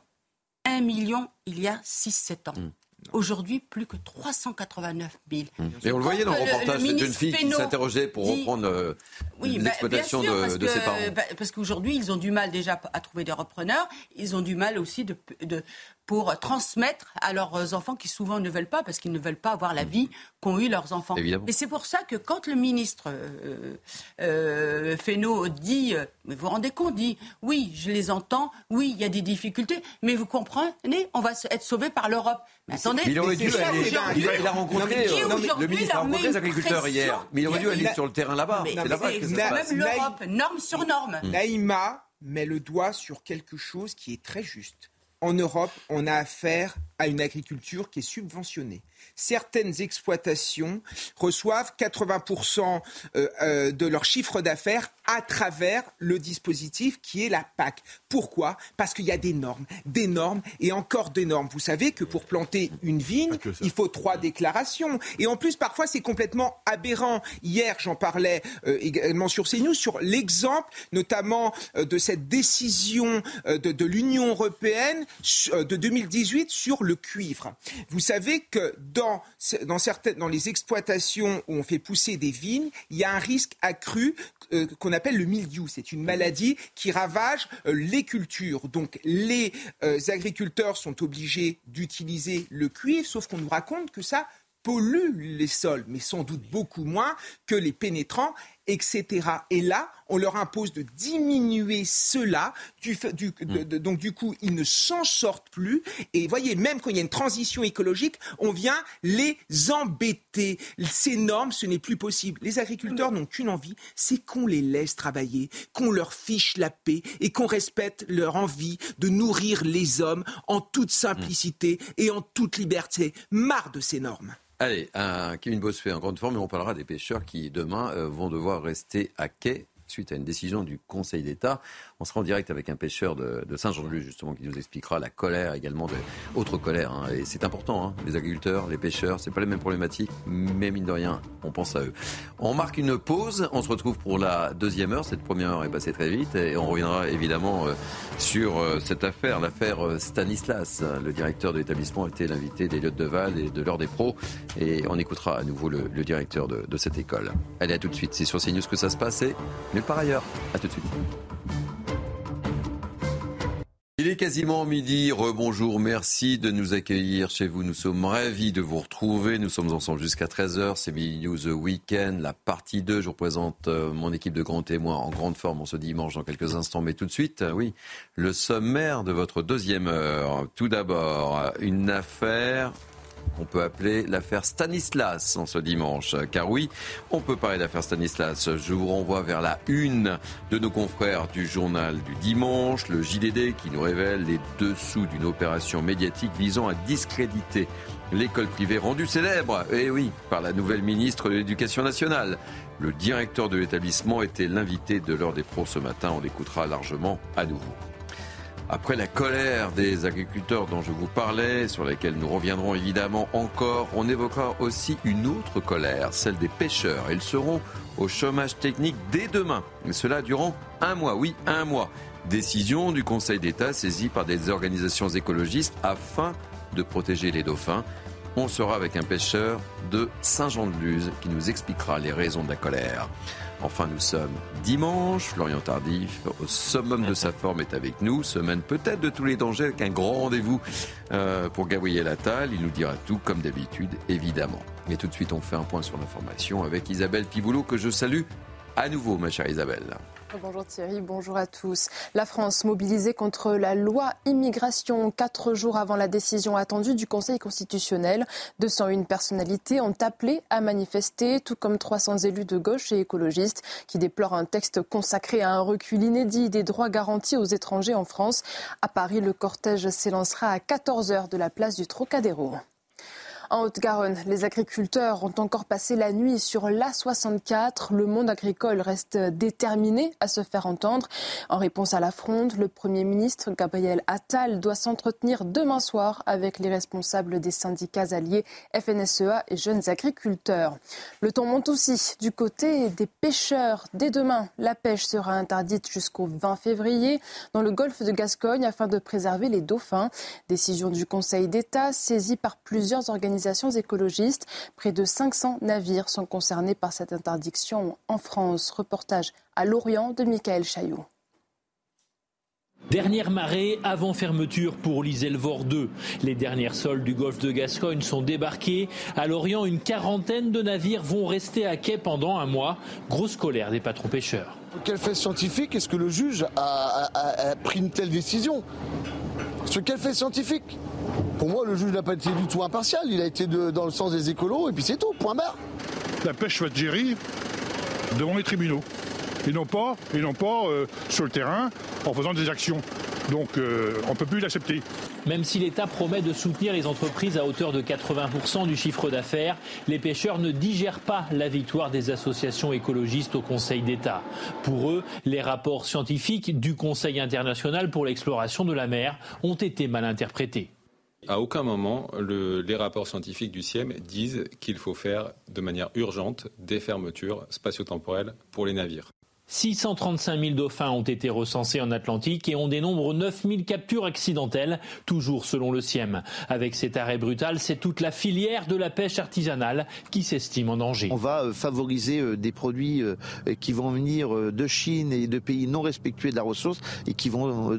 1 million il y a 6-7 ans. Hmm. Aujourd'hui, plus que 389 000. Et on le voyait dans le reportage, cette jeune fille qui s'interrogeait pour reprendre euh, bah, l'exploitation de, ses parents. Bah, parce qu'aujourd'hui, ils ont du mal déjà à trouver des repreneurs. Ils ont du mal aussi de, de, pour transmettre à leurs enfants qui souvent ne veulent pas, parce qu'ils ne veulent pas avoir la vie qu'ont eu leurs enfants. Et c'est pour ça que quand le ministre euh, euh, Fesneau dit, euh, vous vous rendez compte, dit, oui, je les entends, oui, il y a des difficultés, mais vous comprenez, on va être sauvé par l'Europe. Mais attendez, il, aurait dû aller, il, a rencontré, le ministre a rencontré les agriculteurs hier, mais il aurait dû aller sur le terrain là-bas. C'est là-bas que ça Même l'Europe, norme sur norme. Naïma met le doigt sur quelque chose qui est très juste en Europe, on a affaire à une agriculture qui est subventionnée certaines exploitations reçoivent 80% euh, euh, de leur chiffre d'affaires à travers le dispositif qui est la PAC. Pourquoi? Parce qu'il y a des normes, des normes et encore des normes. Vous savez que pour planter une vigne, il faut trois déclarations. Et en plus, parfois, c'est complètement aberrant. Hier, j'en parlais euh, également sur CNews, sur l'exemple notamment de cette décision de, de l'Union européenne de 2018 sur le cuivre. Vous savez que dans, dans, certaines, dans les exploitations où on fait pousser des vignes, il y a un risque accru euh, qu'on appelle le mildiou. C'est une maladie qui ravage euh, les cultures. Donc les euh, agriculteurs sont obligés d'utiliser le cuivre, sauf qu'on nous raconte que ça pollue les sols, mais sans doute beaucoup moins que les pénétrants etc. Et là, on leur impose de diminuer cela. Du, mm. donc du coup, ils ne s'en sortent plus. Et voyez, même quand il y a une transition écologique, on vient les embêter. Ces normes, ce n'est plus possible. Les agriculteurs n'ont qu'une envie, c'est qu'on les laisse travailler, qu'on leur fiche la paix et qu'on respecte leur envie de nourrir les hommes en toute simplicité et en toute liberté. Marre de ces normes. Allez, un Kevin Bossuet en grande forme et on parlera des pêcheurs qui demain euh, vont devoir rester à quai suite à une décision du Conseil d'État. On sera en direct avec un pêcheur de, Saint-Jean-de-Luz, justement, qui nous expliquera la colère également, de, autre colère. Hein. Et c'est important, hein, les agriculteurs, les pêcheurs, c'est pas les mêmes problématiques, mais mine de rien, on pense à eux. On marque une pause, on se retrouve pour la deuxième heure. Cette première heure est passée très vite et on reviendra évidemment euh, sur euh, cette affaire, l'affaire euh, Stanislas. Le directeur de l'établissement était l'invité d'Eliott Deval et de l'heure des pros. Et on écoutera à nouveau le, directeur de, de, cette école. Allez, à tout de suite. C'est sur CNews que ça se passe et nulle part ailleurs. À tout de suite. Il est quasiment midi. Rebonjour, merci de nous accueillir chez vous. Nous sommes ravis de vous retrouver. Nous sommes ensemble jusqu'à 13h. C'est Midi News Weekend, la partie 2. Je vous présente euh, mon équipe de grands témoins en grande forme en ce dimanche dans quelques instants. Mais tout de suite, euh, oui, le sommaire de votre deuxième heure. Tout d'abord, une affaire qu'on peut appeler l'affaire Stanislas en ce dimanche. Car oui, on peut parler d'affaire Stanislas. Je vous renvoie vers la une de nos confrères du journal du dimanche, le JDD, qui nous révèle les dessous d'une opération médiatique visant à discréditer l'école privée rendue célèbre, eh oui, par la nouvelle ministre de l'Éducation nationale. Le directeur de l'établissement était l'invité de l'heure des pros ce matin. On l'écoutera largement à nouveau. Après la colère des agriculteurs dont je vous parlais, sur laquelle nous reviendrons évidemment encore, on évoquera aussi une autre colère, celle des pêcheurs. Ils seront au chômage technique dès demain. Cela durant un mois, oui, un mois. Décision du Conseil d'État saisie par des organisations écologistes afin de protéger les dauphins. On sera avec un pêcheur de Saint-Jean-de-Luz qui nous expliquera les raisons de la colère. Enfin, nous sommes dimanche. Florian Tardif, au summum de sa forme, est avec nous. Semaine peut-être de tous les dangers, avec un grand rendez-vous euh, pour Gabriel Attal. Il nous dira tout, comme d'habitude, évidemment. Mais tout de suite, on fait un point sur l'information avec Isabelle Piboulot, que je salue à nouveau, ma chère Isabelle. Bonjour Thierry, bonjour à tous. La France mobilisée contre la loi immigration quatre jours avant la décision attendue du Conseil constitutionnel. 201 personnalités ont appelé à manifester, tout comme 300 élus de gauche et écologistes qui déplorent un texte consacré à un recul inédit des droits garantis aux étrangers en France. À Paris, le cortège s'élancera à 14h de la place du Trocadéro. En Haute-Garonne, les agriculteurs ont encore passé la nuit sur l'A64. Le monde agricole reste déterminé à se faire entendre. En réponse à la fronde, le Premier ministre Gabriel Attal doit s'entretenir demain soir avec les responsables des syndicats alliés FNSEA et jeunes agriculteurs. Le ton monte aussi du côté des pêcheurs. Dès demain, la pêche sera interdite jusqu'au 20 février dans le golfe de Gascogne afin de préserver les dauphins. Décision du Conseil d'État saisie par plusieurs organisations écologistes. Près de 500 navires sont concernés par cette interdiction en France. Reportage à Lorient de Michael Chaillot. Dernière marée avant fermeture pour l'Iselvor 2. Les dernières sols du golfe de Gascogne sont débarquées. À Lorient, une quarantaine de navires vont rester à quai pendant un mois. Grosse colère des patrons pêcheurs. Quel fait scientifique est-ce que le juge a, a pris une telle décision? Sur quel fait scientifique? Pour moi, le juge n'a pas été du tout impartial. Il a été dans le sens des écolos et puis c'est tout, point barre. La pêche va être gérée devant les tribunaux. Et non pas, et non pas euh, sur le terrain en faisant des actions. Donc euh, on ne peut plus l'accepter. Même si l'État promet de soutenir les entreprises à hauteur de 80% du chiffre d'affaires, les pêcheurs ne digèrent pas la victoire des associations écologistes au Conseil d'État. Pour eux, les rapports scientifiques du Conseil international pour l'exploration de la mer ont été mal interprétés. À aucun moment, les rapports scientifiques du CIEM disent qu'il faut faire de manière urgente des fermetures spatio-temporelles pour les navires. 635 000 dauphins ont été recensés en Atlantique et on dénombre 9 000 captures accidentelles, toujours selon le CIEM. Avec cet arrêt brutal, c'est toute la filière de la pêche artisanale qui s'estime en danger. On va euh, favoriser euh, des produits euh, qui vont venir de Chine et de pays non respectueux de la ressource et qui vont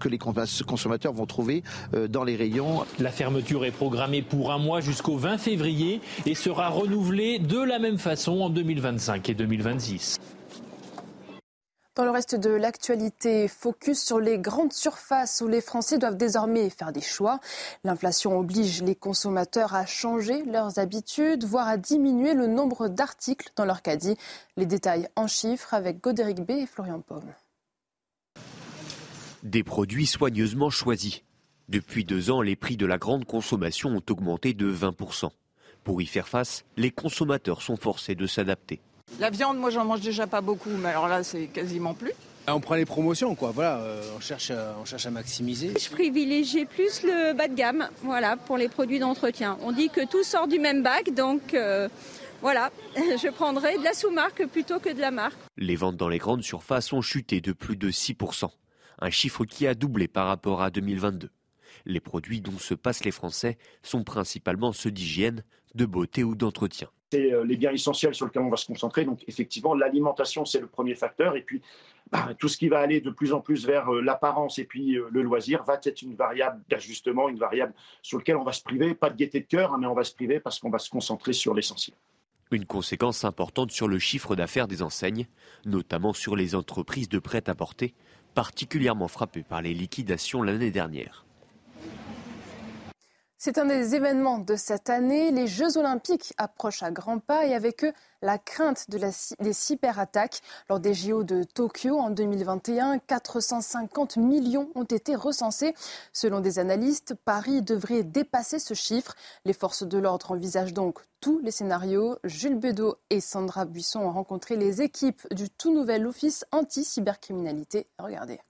que les consommateurs vont trouver dans les rayons. La fermeture est programmée pour un mois jusqu'au 20 février et sera renouvelée de la même façon en 2025 et 2026. Dans le reste de l'actualité, focus sur les grandes surfaces où les Français doivent désormais faire des choix. L'inflation oblige les consommateurs à changer leurs habitudes, voire à diminuer le nombre d'articles dans leur caddie. Les détails en chiffres avec Godéric B et Florian Pomme. Des produits soigneusement choisis. Depuis deux ans, les prix de la grande consommation ont augmenté de 20%. Pour y faire face, les consommateurs sont forcés de s'adapter. La viande, moi, j'en mange déjà pas beaucoup, mais alors là, c'est quasiment plus. On prend les promotions, quoi. Voilà, euh, on, cherche, euh, on cherche à maximiser. Je privilégie plus le bas de gamme, voilà, pour les produits d'entretien. On dit que tout sort du même bac, donc euh, voilà, [LAUGHS] je prendrai de la sous-marque plutôt que de la marque. Les ventes dans les grandes surfaces ont chuté de plus de 6%, un chiffre qui a doublé par rapport à 2022. Les produits dont se passent les Français sont principalement ceux d'hygiène, de beauté ou d'entretien euh, les biens essentiels sur lesquels on va se concentrer. Donc effectivement, l'alimentation, c'est le premier facteur. Et puis, bah, tout ce qui va aller de plus en plus vers euh, l'apparence et puis euh, le loisir va être une variable d'ajustement, une variable sur laquelle on va se priver, pas de gaieté de cœur, hein, mais on va se priver parce qu'on va se concentrer sur l'essentiel. Une conséquence importante sur le chiffre d'affaires des enseignes, notamment sur les entreprises de prêt-à-porter, particulièrement frappées par les liquidations l'année dernière. C'est un des événements de cette année. Les Jeux Olympiques approchent à grands pas et avec eux la crainte des cyberattaques. Lors des JO de Tokyo en 2021, 450 millions ont été recensés. Selon des analystes, Paris devrait dépasser ce chiffre. Les forces de l'ordre envisagent donc tous les scénarios. Jules Bedeau et Sandra Buisson ont rencontré les équipes du tout nouvel office anti-cybercriminalité. Regardez.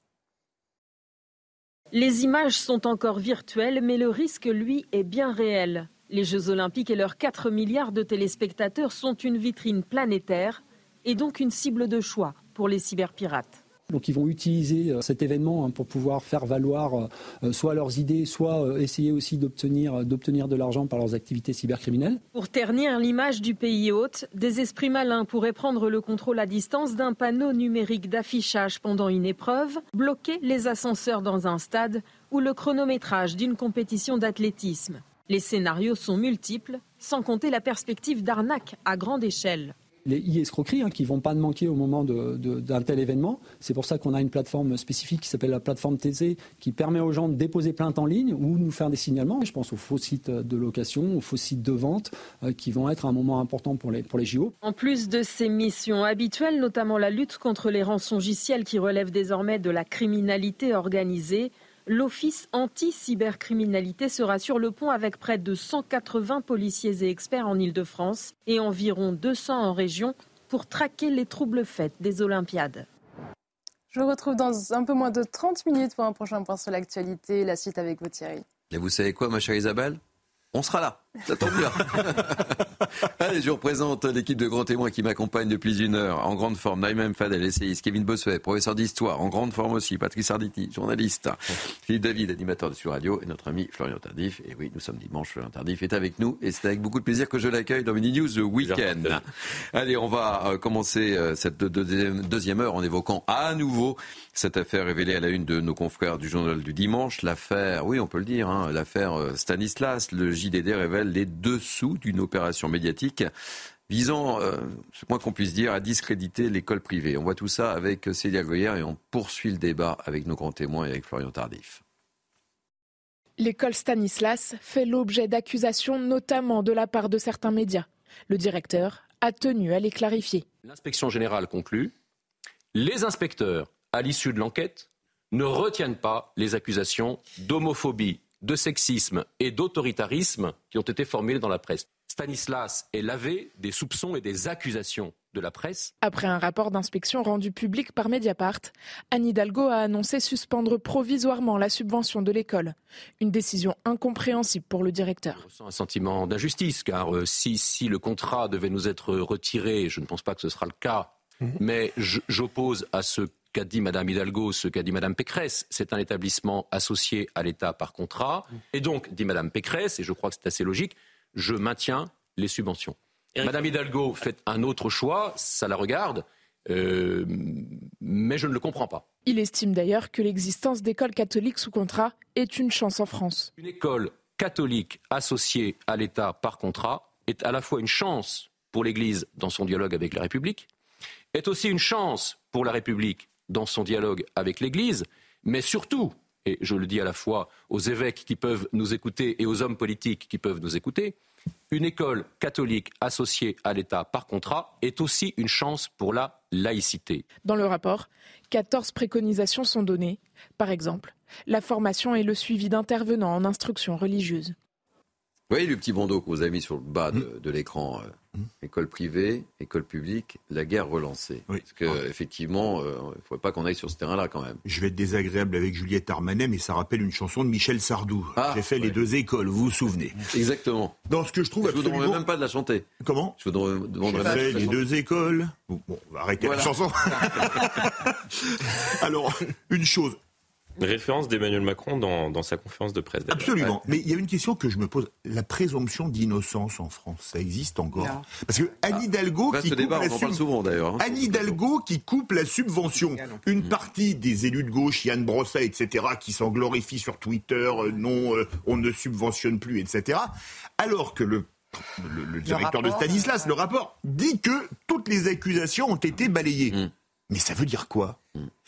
Les images sont encore virtuelles, mais le risque, lui, est bien réel. Les Jeux olympiques et leurs 4 milliards de téléspectateurs sont une vitrine planétaire et donc une cible de choix pour les cyberpirates. Donc ils vont utiliser euh, cet événement hein, pour pouvoir faire valoir euh, euh, soit leurs idées, soit essayer aussi d'obtenir, d'obtenir de l'argent par leurs activités cybercriminelles. Pour ternir l'image du pays hôte, des esprits malins pourraient prendre le contrôle à distance d'un panneau numérique d'affichage pendant une épreuve, bloquer les ascenseurs dans un stade ou le chronométrage d'une compétition d'athlétisme. Les scénarios sont multiples, sans compter la perspective d'arnaque à grande échelle les e-escroqueries hein, qui ne vont pas manquer au moment d'un tel événement. C'est pour ça qu'on a une plateforme spécifique qui s'appelle la plateforme TC qui permet aux gens de déposer plainte en ligne ou nous faire des signalements. Je pense aux faux sites de location, aux faux sites de vente euh, qui vont être un moment important pour les, pour JO. En plus de ces missions habituelles, notamment la lutte contre les rançongiciels qui relèvent désormais de la criminalité organisée, L'Office anti-cybercriminalité sera sur le pont avec près de 180 policiers et experts en Ile-de-France et environ 200 en région pour traquer les troubles faits des Olympiades. Je vous retrouve dans un peu moins de 30 minutes pour un prochain point sur l'actualité. La suite avec vous Thierry. Et vous savez quoi, ma chère Isabelle? On sera là. Ça tombe bien. [LAUGHS] Allez, je vous représente l'équipe de grands témoins qui m'accompagne depuis une heure, en grande forme. Naïm Fadel, essayiste, Kevin Bossuet, professeur d'histoire, en grande forme aussi. Patrice Arditi, journaliste. Philippe David, animateur de Sur Radio, et notre ami Florian Tardif. Et oui, nous sommes dimanche, Florian Tardif est avec nous. Et c'est avec beaucoup de plaisir que je l'accueille dans Mini News Weekend. Allez, on va euh, commencer euh, cette deuxième heure en évoquant à nouveau cette affaire révélée à la une de nos confrères du journal du dimanche. L'affaire, oui, on peut le dire, hein, l'affaire euh, Stanislas. Le JDD révèle les dessous d'une opération médiatique visant, euh, ce moins qu'on puisse dire, à discréditer l'école privée. On voit tout ça avec Célia Goyer et on poursuit le débat avec nos grands témoins et avec Florian Tardif. L'école Stanislas fait l'objet d'accusations, notamment de la part de certains médias. Le directeur a tenu à les clarifier. L'inspection générale conclut les inspecteurs, à l'issue de l'enquête, ne retiennent pas les accusations d'homophobie de sexisme et d'autoritarisme qui ont été formulés dans la presse. Stanislas est lavé des soupçons et des accusations de la presse. Après un rapport d'inspection rendu public par Mediapart, Anne Hidalgo a annoncé suspendre provisoirement la subvention de l'école. Une décision incompréhensible pour le directeur. Je ressens un sentiment d'injustice car euh, si, si le contrat devait nous être retiré, je ne pense pas que ce sera le cas, mmh. mais j'oppose à ce qu'a dit Mme Hidalgo, ce qu'a dit Mme Pécresse. C'est un établissement associé à l'État par contrat. Et donc, dit Mme Pécresse, et je crois que c'est assez logique, je maintiens les subventions. Mme Madame Hidalgo fait un autre choix, ça la regarde, euh, mais je ne le comprends pas. Il estime d'ailleurs que l'existence d'écoles catholiques sous contrat est une chance en France. Une école catholique associée à l'État par contrat est à la fois une chance pour l'Église dans son dialogue avec la République, est aussi une chance pour la République dans son dialogue avec l'Église, mais surtout, et je le dis à la fois aux évêques qui peuvent nous écouter et aux hommes politiques qui peuvent nous écouter, une école catholique associée à l'État par contrat est aussi une chance pour la laïcité. Dans le rapport, 14 préconisations sont données. Par exemple, la formation et le suivi d'intervenants en instruction religieuse. Vous voyez le petit bandeau que vous avez mis sur le bas de, l'écran euh, École privée, école publique, la guerre relancée. Parce qu'effectivement, euh, il ne faudrait pas qu'on aille sur ce terrain-là quand même. Je vais être désagréable avec Juliette Armanet, mais ça rappelle une chanson de Michel Sardou. Ah, J'ai fait les deux écoles, vous vous souvenez Exactement. Dans ce que je trouve je absolument... Je ne même pas de la chanter. Comment Je vous demanderai J'ai fait les deux écoles. Bon, on va arrêter la chanson. [LAUGHS] Alors, une chose, Référence d'Emmanuel Macron dans, sa conférence de presse. Absolument. Mais il y a une question que je me pose. La présomption d'innocence en France, ça existe encore Parce que Anne ah. Hidalgo, qui, coupe la hein. Anne Hidalgo qui coupe la subvention. Une partie des élus de gauche, Yann Brossa, etc., qui s'en glorifient sur Twitter, euh, non, euh, on ne subventionne plus, etc. Alors que le le, directeur de Stanislas, le rapport, dit que toutes les accusations ont été balayées. Mm. Mais ça veut dire quoi?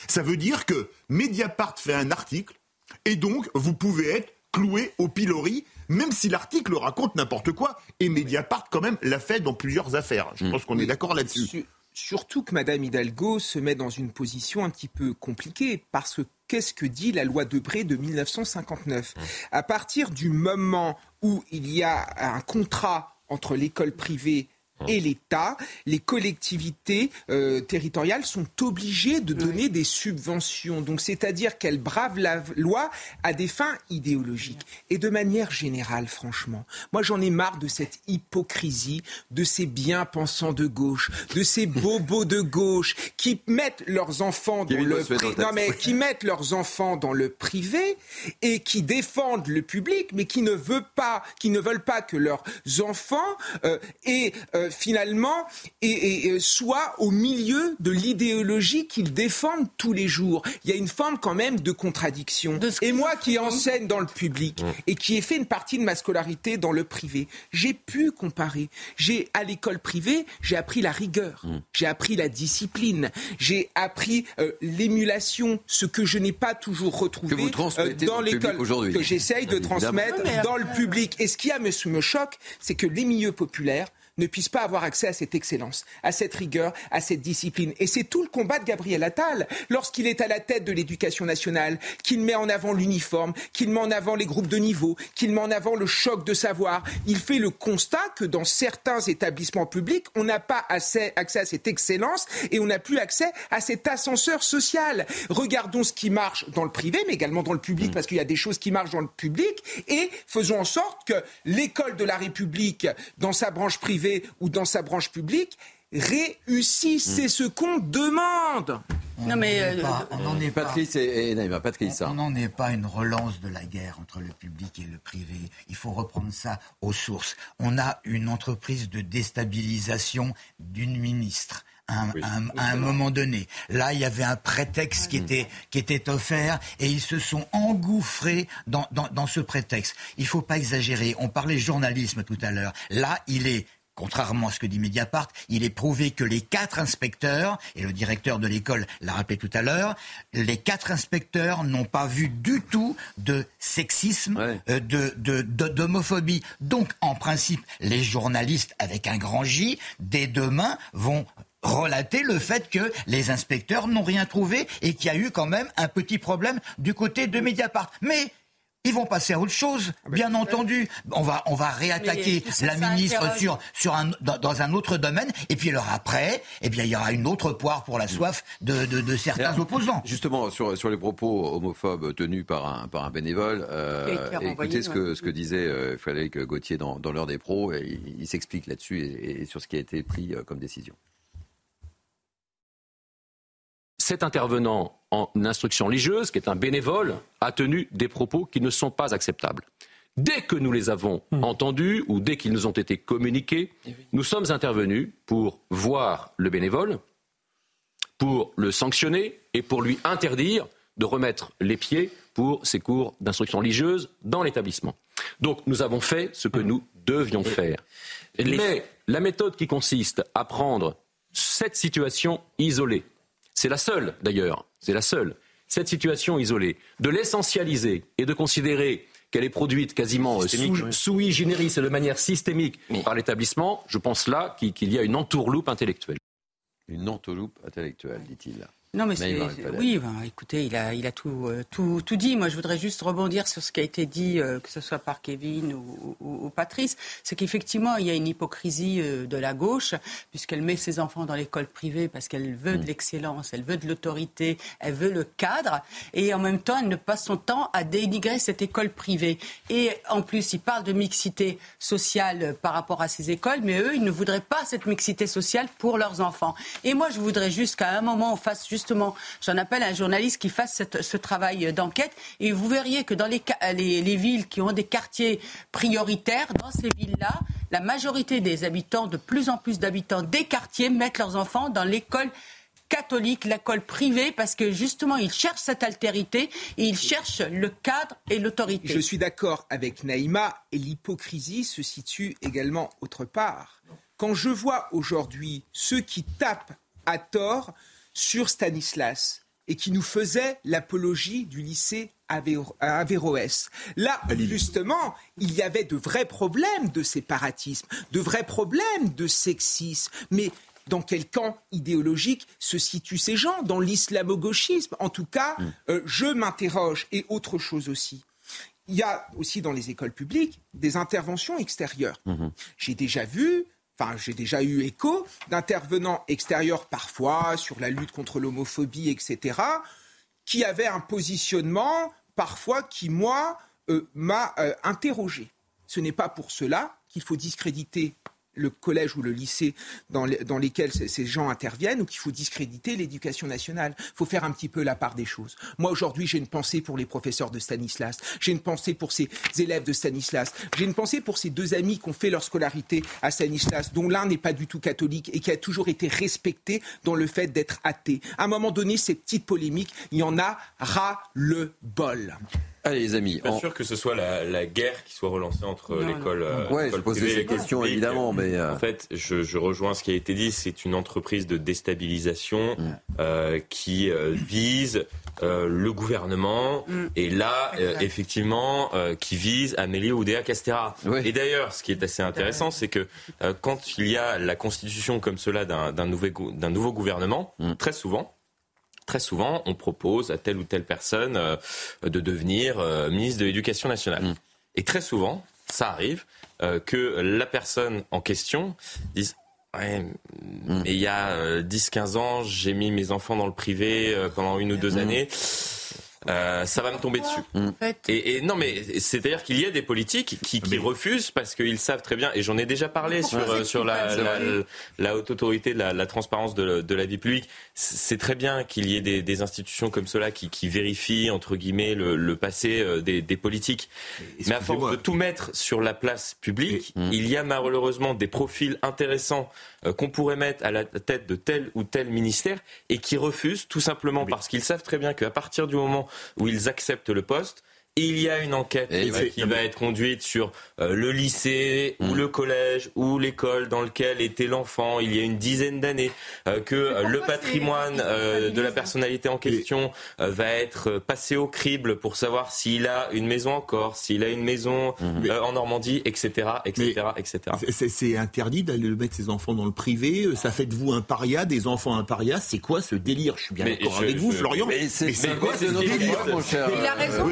Ça veut dire que Mediapart fait un article et donc vous pouvez être cloué au pilori même si l'article raconte n'importe quoi, et Mediapart quand même l'a fait dans plusieurs affaires. Je pense qu'on est d'accord là-dessus. Surtout que Mme Hidalgo se met dans une position un petit peu compliquée, parce que qu'est-ce que dit la loi Debré de 1959 À partir du moment où il y a un contrat entre l'école privée et l'État, les collectivités euh, territoriales sont obligées de donner des subventions. Donc, c'est-à-dire qu'elles bravent la loi à des fins idéologiques. Et de manière générale, franchement, moi j'en ai marre de cette hypocrisie de ces bien-pensants de gauche, de ces [LAUGHS] bobos de gauche qui mettent leurs enfants dans le non mais qui mettent leurs enfants dans le privé et qui défendent le public, mais qui ne veulent pas, qui ne veulent pas que leurs enfants euh, aient euh, finalement et, et, soit au milieu de l'idéologie qu'ils défendent tous les jours. Il y a une forme quand même de contradiction. et moi qui enseigne dans le public et qui ai fait une partie de ma scolarité dans le privé, j'ai pu comparer. J'ai à l'école privée, j'ai appris la rigueur, j'ai appris la discipline, j'ai appris euh, l'émulation, ce que je n'ai pas toujours retrouvé euh, dans l'école, que j'essaye de transmettre dans le public. Et ce qui a me, me choque, c'est que les milieux populaires ne puissent pas avoir accès à cette excellence, à cette rigueur, à cette discipline. Et c'est tout le combat de Gabriel Attal lorsqu'il est à la tête de l'éducation nationale, qu'il met en avant l'uniforme, qu'il met en avant les groupes de niveau, qu'il met en avant le choc de savoir. Il fait le constat que dans certains établissements publics, on n'a pas accès, accès à cette excellence et on n'a plus accès à cet ascenseur social. Regardons ce qui marche dans le privé, mais également dans le public, parce qu'il y a des choses qui marchent dans le public, et faisons en sorte que l'école de la République, dans sa branche privée, ou dans sa branche publique réussisse. C'est ce qu'on demande. On non mais euh, pas, on n'en est Patrice pas. et, et Patrice. On n'en est pas une relance de la guerre entre le public et le privé. Il faut reprendre ça aux sources. On a une entreprise de déstabilisation d'une ministre. À un, à un, moment donné. Là, il y avait un prétexte qui était, qui était offert et ils se sont engouffrés dans, dans, dans ce prétexte. Il ne faut pas exagérer. On parlait journalisme tout à l'heure. Là, il est Contrairement à ce que dit Mediapart, il est prouvé que les quatre inspecteurs, et le directeur de l'école l'a rappelé tout à l'heure, les quatre inspecteurs n'ont pas vu du tout de sexisme, euh, de, d'homophobie. Donc, en principe, les journalistes avec un grand J, dès demain, vont relater le fait que les inspecteurs n'ont rien trouvé et qu'il y a eu quand même un petit problème du côté de Mediapart. Mais ils vont passer à autre chose, ah, bien entendu. On va, on va réattaquer la ministre sur, sur un, dans, un autre domaine, et puis alors après, eh bien, il y aura une autre poire pour la soif de, de, certains opposants. Justement, sur, sur les propos homophobes tenus par un, par un bénévole, euh, écoutez ce que, ce que disait euh, Frédéric Gauthier dans, dans l'heure des pros, et il, s'explique là-dessus et, sur ce qui a été pris euh, comme décision cet intervenant en instruction religieuse, qui est un bénévole, a tenu des propos qui ne sont pas acceptables. Dès que nous les avons hmm. entendus ou dès qu'ils nous ont été communiqués, eh nous sommes intervenus pour voir le bénévole, pour le sanctionner et pour lui interdire de remettre les pieds pour ses cours d'instruction religieuse dans l'établissement. Donc nous avons fait ce que nous devions faire. Mais la méthode qui consiste à prendre cette situation isolée, c'est la seule, d'ailleurs, c'est la seule. Cette situation isolée, de l'essentialiser et de considérer qu'elle est produite quasiment euh, sous, et de manière systémique par l'établissement, je pense là qu'il y a une entourloupe intellectuelle. Une entourloupe intellectuelle, dit-il. Non, mais c'est, oui, ben, écoutez, il a, il a tout, euh, tout, tout, dit. Moi, je voudrais juste rebondir sur ce qui a été dit, euh, que ce soit par Kevin ou, ou, Patrice. C'est qu'effectivement, il y a une hypocrisie euh, de la gauche, puisqu'elle met ses enfants dans l'école privée parce qu'elle veut de mm. l'excellence, elle veut de l'autorité, elle veut le cadre, et en même temps, elle ne passe son temps à dénigrer cette école privée. Et en plus, il parle de mixité sociale par rapport à ces écoles, mais eux, ils ne voudraient pas cette mixité sociale pour leurs enfants. Et moi, je voudrais juste qu'à un moment, on fasse juste justement, j'en appelle à un journaliste qui fasse ce travail d'enquête. Et vous verriez que dans les, les, villes qui ont des quartiers prioritaires, dans ces villes-là, la majorité des habitants, de plus en plus d'habitants des quartiers, mettent leurs enfants dans l'école catholique, l'école privée, parce que justement, ils cherchent cette altérité et ils cherchent le cadre et l'autorité. Je suis d'accord avec Naïma, et l'hypocrisie se situe également autre part. Quand je vois aujourd'hui ceux qui tapent à tort sur Stanislas et qui nous faisait l'apologie du lycée à Averroès. Là, justement, il y avait de vrais problèmes de séparatisme, de vrais problèmes de sexisme, mais dans quel camp idéologique se situent ces gens? Dans l'islamo-gauchisme En tout cas, mm. euh, je m'interroge. Et autre chose aussi. Il y a aussi dans les écoles publiques des interventions extérieures. Mm-hmm. J'ai déjà vu enfin j'ai déjà eu écho d'intervenants extérieurs parfois sur la lutte contre l'homophobie, etc., qui avaient un positionnement parfois qui, moi, euh, m'a euh, interrogé. Ce n'est pas pour cela qu'il faut discréditer le collège ou le lycée dans, dans lesquels ces gens interviennent ou qu'il faut discréditer l'éducation nationale. Il faut faire un petit peu la part des choses. Moi, aujourd'hui, j'ai une pensée pour les professeurs de Stanislas. J'ai une pensée pour ces élèves de Stanislas. J'ai une pensée pour ces deux amis qui ont fait leur scolarité à Stanislas, dont l'un n'est pas du tout catholique et qui a toujours été respecté dans le fait d'être athée. À un moment donné, ces petites polémiques, il y en a ras le bol. Allez les amis. Je suis pas sûr que ce soit la, guerre qui soit relancée entre l'école. Euh, ouais, je posais ces questions évidemment, mais euh, en fait, je, rejoins ce qui a été dit. C'est une entreprise de déstabilisation euh, qui vise le gouvernement mm. et là, effectivement, qui vise Amélie Oudéa Castera. Et d'ailleurs, ce qui est assez intéressant, c'est que quand il y a la constitution comme cela d'un nouveau gouvernement, mm. très souvent très souvent, on propose à telle ou telle personne euh, de devenir euh, ministre de l'Éducation nationale. Mm. Et très souvent, ça arrive euh, que la personne en question dise Ouais, mm. mais il y a 10-15 ans, j'ai mis mes enfants dans le privé pendant une ou deux mm. années. Euh, ça va me tomber dessus. Mm. Et, non, mais c'est-à-dire qu'il y a des politiques qui, refusent parce qu'ils savent très bien, et j'en ai déjà parlé sur, euh, sur la, la, haute autorité de la, transparence de, la vie publique. C'est très bien qu'il y ait des, institutions comme cela qui, vérifient, entre guillemets, le, passé euh, des, politiques. Mais à force de tout mettre sur la place publique, il y a malheureusement des profils intéressants qu'on pourrait mettre à la tête de tel ou tel ministère et qui refusent tout simplement parce qu'ils savent très bien qu'à partir du moment où ils acceptent le poste, il y a une enquête qui va être conduite sur euh, le lycée ou mm. le collège ou l'école dans lequel était l'enfant il y a une dizaine d'années, euh, que euh, le patrimoine de la personnalité en question va être passé au crible pour savoir s'il a une maison en Corse, s'il a une maison mm. en Normandie, etc., etc., etc. C'est interdit d'aller mettre ses enfants dans le privé. Ça fait de vous un paria, des enfants un paria. C'est quoi ce délire? Je suis bien d'accord avec vous, Florian. Mais c'est quoi ce délire, mon cher Il a raison.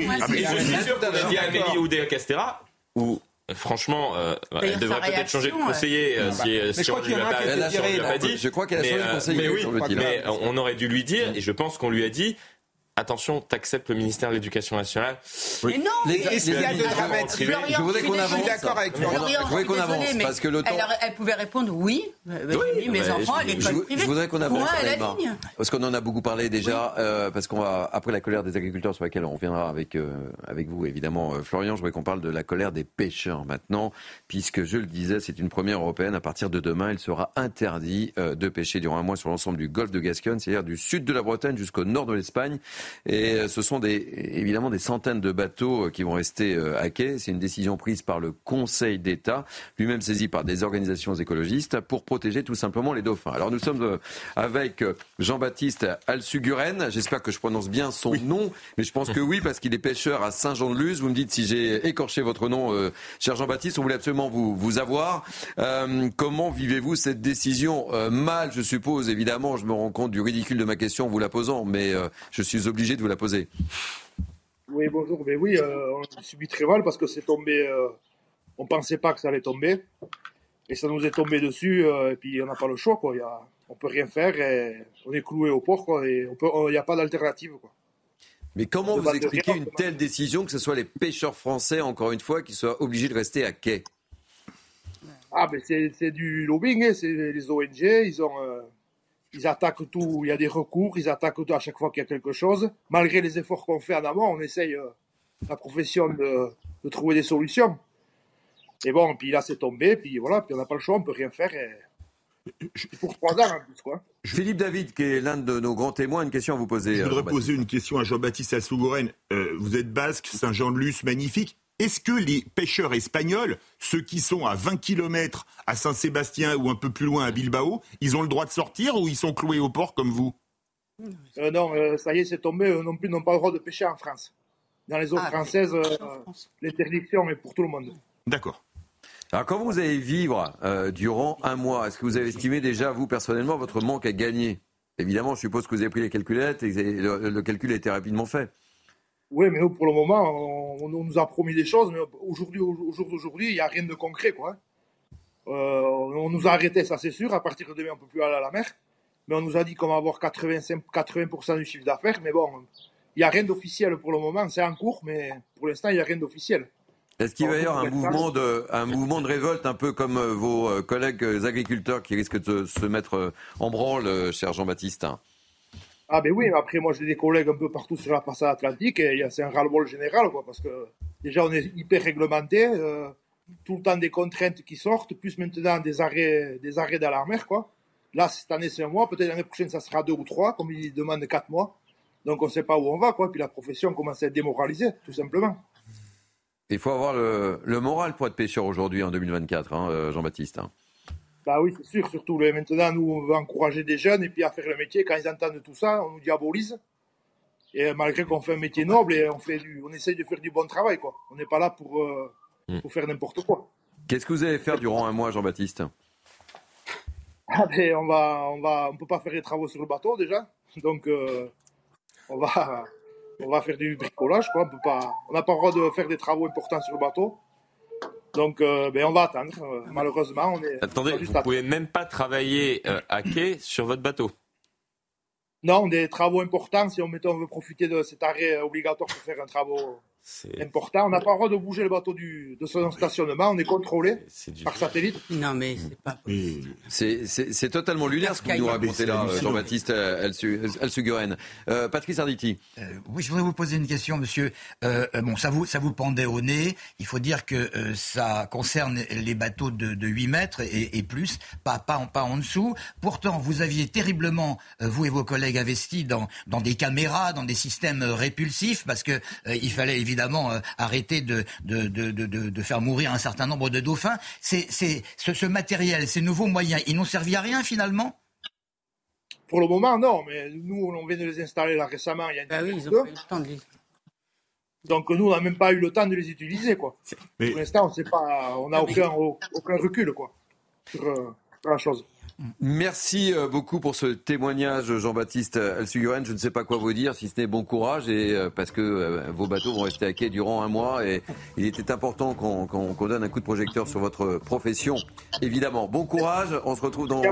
Je suis sûr qu'on a dit à Amélie Oudéa Castera, ou Franchement, euh, elle devrait peut-être changer de conseiller euh, si, euh, si on lui a pas, dit. Je crois qu'elle a changé de conseiller. Mais, oui, mais on aurait dû lui dire, et je pense qu'on lui a dit, Attention, t'acceptes le ministère de l'Éducation nationale. Mais non, les, les, les, y a de dramatique Je voudrais qu'on avance. Je suis d'accord avec Florian. Je voudrais qu'on avance parce que le temps. Elle, elle, pouvait répondre oui. Oui, oui mes enfants à l'école privée. Je voudrais qu'on avance. Parce qu'on en a beaucoup parlé déjà. Euh, parce qu'on va après la colère des agriculteurs sur laquelle on reviendra avec euh, avec vous évidemment, euh, Florian. Je voudrais qu'on parle de la colère des pêcheurs maintenant, puisque je le disais, c'est une première européenne. À partir de demain, il sera interdit de pêcher durant un mois sur l'ensemble du golfe de Gascogne, c'est-à-dire du sud de la Bretagne jusqu'au nord de l'Espagne. Et euh, ce sont des, évidemment des centaines de bateaux euh, qui vont rester euh, à quai. C'est une décision prise par le Conseil d'État, lui-même saisi par des organisations écologistes, pour protéger tout simplement les dauphins. Alors nous sommes avec Jean-Baptiste Alsuguren. J'espère que je prononce bien son nom, mais je pense que oui, parce qu'il est pêcheur à Saint-Jean-de-Luz. Vous me dites si j'ai écorché votre nom, cher Jean-Baptiste. On voulait absolument vous, vous avoir. comment vivez-vous cette décision Mal, je suppose, évidemment. Je me rends compte du ridicule de ma question en vous la posant, mais je suis obligé de vous la poser. Oui, bonjour. Mais oui, euh, on subit très mal parce que c'est tombé. Euh, on pensait pas que ça allait tomber. Et ça nous est tombé dessus. Euh, et puis on n'a pas le choix. Quoi. Y a, on peut rien faire. Et on est cloué au port. Quoi, et il n'y a pas d'alternative. Mais comment vous expliquez une telle décision que ce soit les pêcheurs français, encore une fois, qui soient obligés de rester à quai? Ah, mais c'est du lobbying. Hein. C'est les ONG. Ils ont ils attaquent tout, il y a des recours, ils attaquent tout à chaque fois qu'il y a quelque chose. Malgré les efforts qu'on fait en amont, on essaye, euh, la profession, de, trouver des solutions. Et bon, puis là, c'est tombé, puis voilà, puis on n'a pas le choix, on ne peut rien faire. Pour trois ans en plus, quoi. Philippe David, qui est l'un de nos grands témoins, une question à vous poser. Je voudrais euh, poser une question à Jean-Baptiste Assougoren. Euh, vous êtes basque, Saint-Jean-de-Luz, magnifique. Est-ce que les pêcheurs espagnols, ceux qui sont à 20 km à Saint-Sébastien ou un peu plus loin à Bilbao, ils ont le droit de sortir ou ils sont cloués au port comme vous? Euh, Non, euh, ça y est, c'est tombé. Eux non plus n'ont pas le droit de pêcher en France. Dans les autres Ah, françaises, euh, l'interdiction est pour tout le monde. D'accord. Alors, quand vous allez vivre euh, durant un mois, est-ce que vous avez estimé déjà, vous, personnellement, votre manque à gagner? Évidemment, je suppose que vous avez pris les calculettes et le calcul a été rapidement fait. Oui, mais nous, pour le moment, on, on nous a promis des choses, mais aujourd'hui, au jour d'aujourd'hui, il n'y a rien de concret, quoi. Euh, on nous a arrêté, ça c'est sûr. À partir de demain, on ne peut plus aller à la mer. Mais on nous a dit qu'on va avoir 85, 80% du chiffre d'affaires. Mais bon, il n'y a rien d'officiel pour le moment. C'est en cours, mais pour l'instant, il n'y a rien d'officiel. Est-ce qu'il va y avoir un mouvement, de, un mouvement de révolte, un peu comme euh, vos euh, collègues agriculteurs qui risquent de se mettre en branle, cher Jean-Baptiste? Ah ben oui, après moi j'ai des collègues un peu partout sur la façade atlantique et c'est un ras-le-bol général, quoi, parce que déjà on est hyper réglementé, euh, tout le temps des contraintes qui sortent, plus maintenant des arrêts, des arrêts dans la mer, quoi. Là, cette année, c'est un mois. Peut-être l'année prochaine, ça sera deux ou trois, comme ils demandent quatre mois. Donc, on ne sait pas où on va, quoi. Puis la profession commence à être démoralisée, tout simplement. Il faut avoir le, moral pour être pêcheur aujourd'hui, en 2024, hein, Jean-Baptiste. Hein. Bah oui, c'est sûr. Surtout, maintenant, nous, on veut encourager des jeunes et puis à faire le métier. Quand ils entendent tout ça, on nous diabolise. Et malgré qu'on fait un métier noble et on, fait du, on essaye de faire du bon travail, quoi. On n'est pas là pour, euh, Hmm. pour faire n'importe quoi. Qu'est-ce que vous allez faire durant un mois, Jean-Baptiste? Ah ben, on va, on va, on peut pas faire les travaux sur le bateau déjà, donc euh, on va, on va faire du bricolage quoi. On peut pas, on n'a pas le droit de faire des travaux importants sur le bateau, donc euh, ben on va attendre. Malheureusement, on est. Attendez, on vous ne pouvez même pas travailler euh, à quai sur votre bateau. Non, des travaux importants. Si on, mettons, on veut profiter de cet arrêt obligatoire pour faire un travaux important, on n'a pas le droit de bouger le bateau du, de son stationnement. On est contrôlé par satellite. Non, mais c'est pas C'est totalement lunaire ce que vous nous racontez là, Jean-Baptiste Elsuguren. Euh, Patrice Arditi. Euh, oui, je voudrais vous poser une question, monsieur. Euh, bon, ça vous, ça vous pendait au nez. Il faut dire que euh, ça concerne les bateaux de, de 8 mètres et, et plus, pas, pas, en, pas en dessous. Pourtant, vous aviez terriblement, euh, vous et vos collègues, investi dans, dans des caméras, dans des systèmes répulsifs, parce que euh, il fallait évidemment arrêter de, de, de, de, de faire mourir un certain nombre de dauphins. C'est, c'est, ce, ce matériel, ces nouveaux moyens, ils n'ont servi à rien finalement? Pour le moment, non, mais nous, on vient de les installer là récemment. Il y a une bah oui, ils ont pas eu le temps de les... Donc nous, on n'a même pas eu le temps de les utiliser, quoi. Mais... Pour l'instant, on sait pas, on n'a aucun, aucun recul, quoi, sur, euh, sur la chose. Merci beaucoup pour ce témoignage, Jean-Baptiste Elsuguren. Je ne sais pas quoi vous dire, si ce n'est bon courage, et parce que vos bateaux vont rester à quai durant un mois, et il était important qu'on qu donne un coup de projecteur sur votre profession. Évidemment, bon courage. On se retrouve dans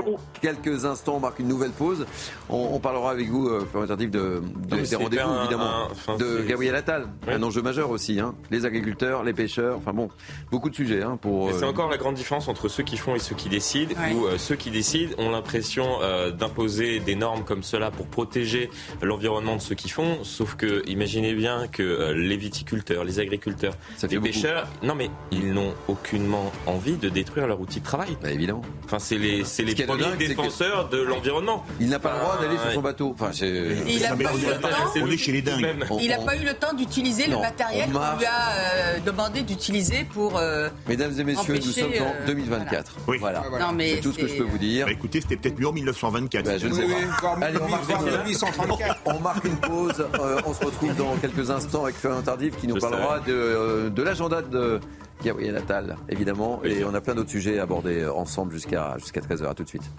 quelques instants. On marque une nouvelle pause. On, on parlera avec vous, euh, de, de, des rendez-vous, évidemment, un, de Gabriel Attal. Oui. Un enjeu majeur aussi. Hein. Les agriculteurs, les pêcheurs. Enfin bon, beaucoup de sujets. Hein, pour. C'est euh... encore la grande différence entre ceux qui font et ceux qui décident, ouais. ou euh, ceux qui décident ont l'impression euh, d'imposer des normes comme cela pour protéger l'environnement de ceux qui font, sauf que imaginez bien que euh, les viticulteurs, les agriculteurs, les pêcheurs, non mais ils n'ont aucunement envie de détruire leur outil de travail. Bah, évidemment. Enfin c'est les c'est les premiers dingue, défenseurs que... de l'environnement. Il n'a pas le droit d'aller sur son bateau. Enfin c'est. Il a pas eu le temps. On est chez les dingues. Il n'a pas eu le temps d'utiliser le matériel qu'on lui a euh, demandé d'utiliser pour. Mesdames et messieurs, nous sommes en 2024. Oui. Voilà. C'est tout ce que je peux vous dire. Bah, écoutez, c'était peut-être mieux en 1924. Bah, je. Allez, on, marque, on marque une pause. Euh, on se retrouve dans quelques instants avec Florian Tardif qui nous je parlera de, euh, de l'agenda de Gabriel Attal, évidemment. Oui. Et on a plein d'autres sujets à aborder ensemble jusqu'à jusqu'à 13h. À tout de suite.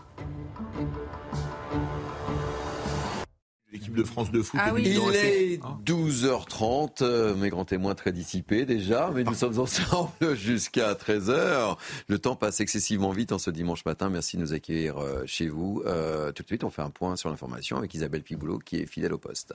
L'équipe de France de foot ah oui. Il est 12h30, euh, mes grands témoins très dissipés déjà, mais nous sommes ensemble [LAUGHS] jusqu'à 13h. Le temps passe excessivement vite en ce dimanche matin. Merci de nous accueillir euh, chez vous. Euh, tout de suite, on fait un point sur l'information avec Isabelle Piboulot qui est fidèle au poste.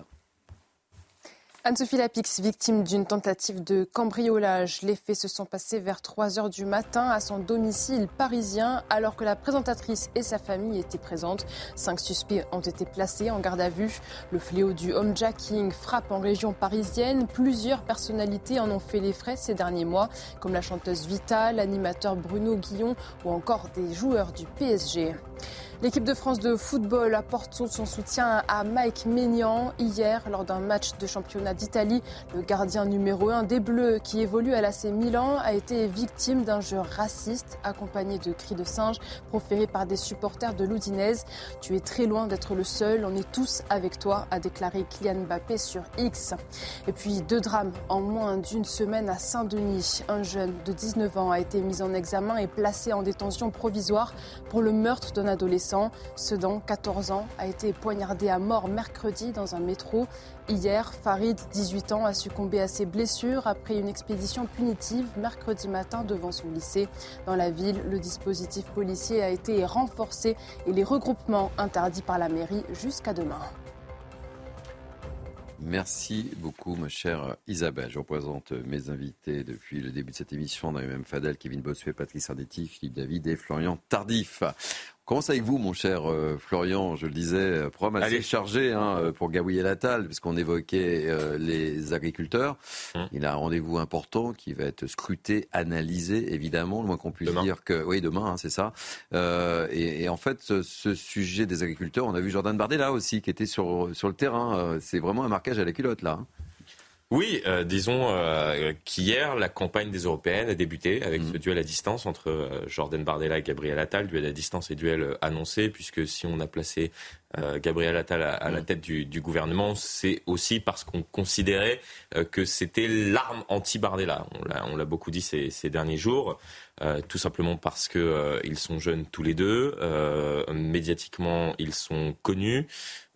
Anne-Sophie Lapix, victime d'une tentative de cambriolage. Les faits se sont passés vers 3 heures du matin à son domicile parisien alors que la présentatrice et sa famille étaient présentes. Cinq suspects ont été placés en garde à vue. Le fléau du homejacking frappe en région parisienne. Plusieurs personnalités en ont fait les frais ces derniers mois, comme la chanteuse Vita, l'animateur Bruno Guillon ou encore des joueurs du PSG. L'équipe de France de football apporte son soutien à Mike Maignan. Hier, lors d'un match de championnat d'Italie, le gardien numéro 1 des Bleus, qui évolue à l'AC Milan, a été victime d'un jeu raciste accompagné de cris de singe proférés par des supporters de l'Oudinez. Tu es très loin d'être le seul, on est tous avec toi, a déclaré Kylian Mbappé sur X. Et puis deux drames en moins d'une semaine à Saint-Denis. Un jeune de 19 ans a été mis en examen et placé en détention provisoire pour le meurtre d'un adolescent Sedan, 14 ans, a été poignardé à mort mercredi dans un métro. Hier, Farid, 18 ans, a succombé à ses blessures après une expédition punitive mercredi matin devant son lycée. Dans la ville, le dispositif policier a été renforcé et les regroupements interdits par la mairie jusqu'à demain. Merci beaucoup, ma chère Isabelle. Je représente mes invités depuis le début de cette émission, même Fadel, Kevin Bossuet, Patrice Ardetti, Philippe David et Florian Tardif. Commence avec vous, mon cher euh, Florian? Je le disais, euh, programme assez chargé hein, euh, pour Gabriel Attal, puisqu'on évoquait les agriculteurs. Hum. Il a un rendez-vous important qui va être scruté, analysé, évidemment, le moins qu'on puisse dire que. Oui, demain, hein, c'est ça. Et, et, en fait, ce, ce, sujet des agriculteurs, on a vu Jordan Bardella aussi, qui était sur, sur le terrain. C'est vraiment un marquage à la culotte, là. Hein. Oui, euh, disons euh, qu'hier, la campagne des Européennes a débuté avec ce mm. duel à distance entre euh, Jordan Bardella et Gabriel Attal, duel à distance et duel annoncé, puisque si on a placé Gabriel Attal à, la mm. tête du, du gouvernement, c'est aussi parce qu'on considérait que c'était l'arme anti-Bardella. On l'a beaucoup dit ces, ces derniers jours. tout simplement parce que ils sont jeunes tous les deux, médiatiquement ils sont connus,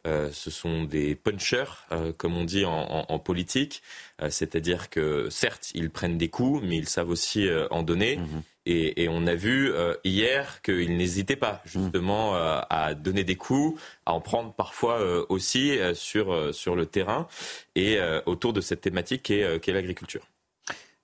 euh, ce sont des punchers, euh, comme on dit en, politique. Euh, c'est-à-dire que certes, ils prennent des coups, mais ils savent aussi en donner. Mhm. Et, on a vu hier qu'ils n'hésitaient pas justement à donner des coups, à en prendre parfois aussi sur, sur le terrain et autour de cette thématique qu'est l'agriculture.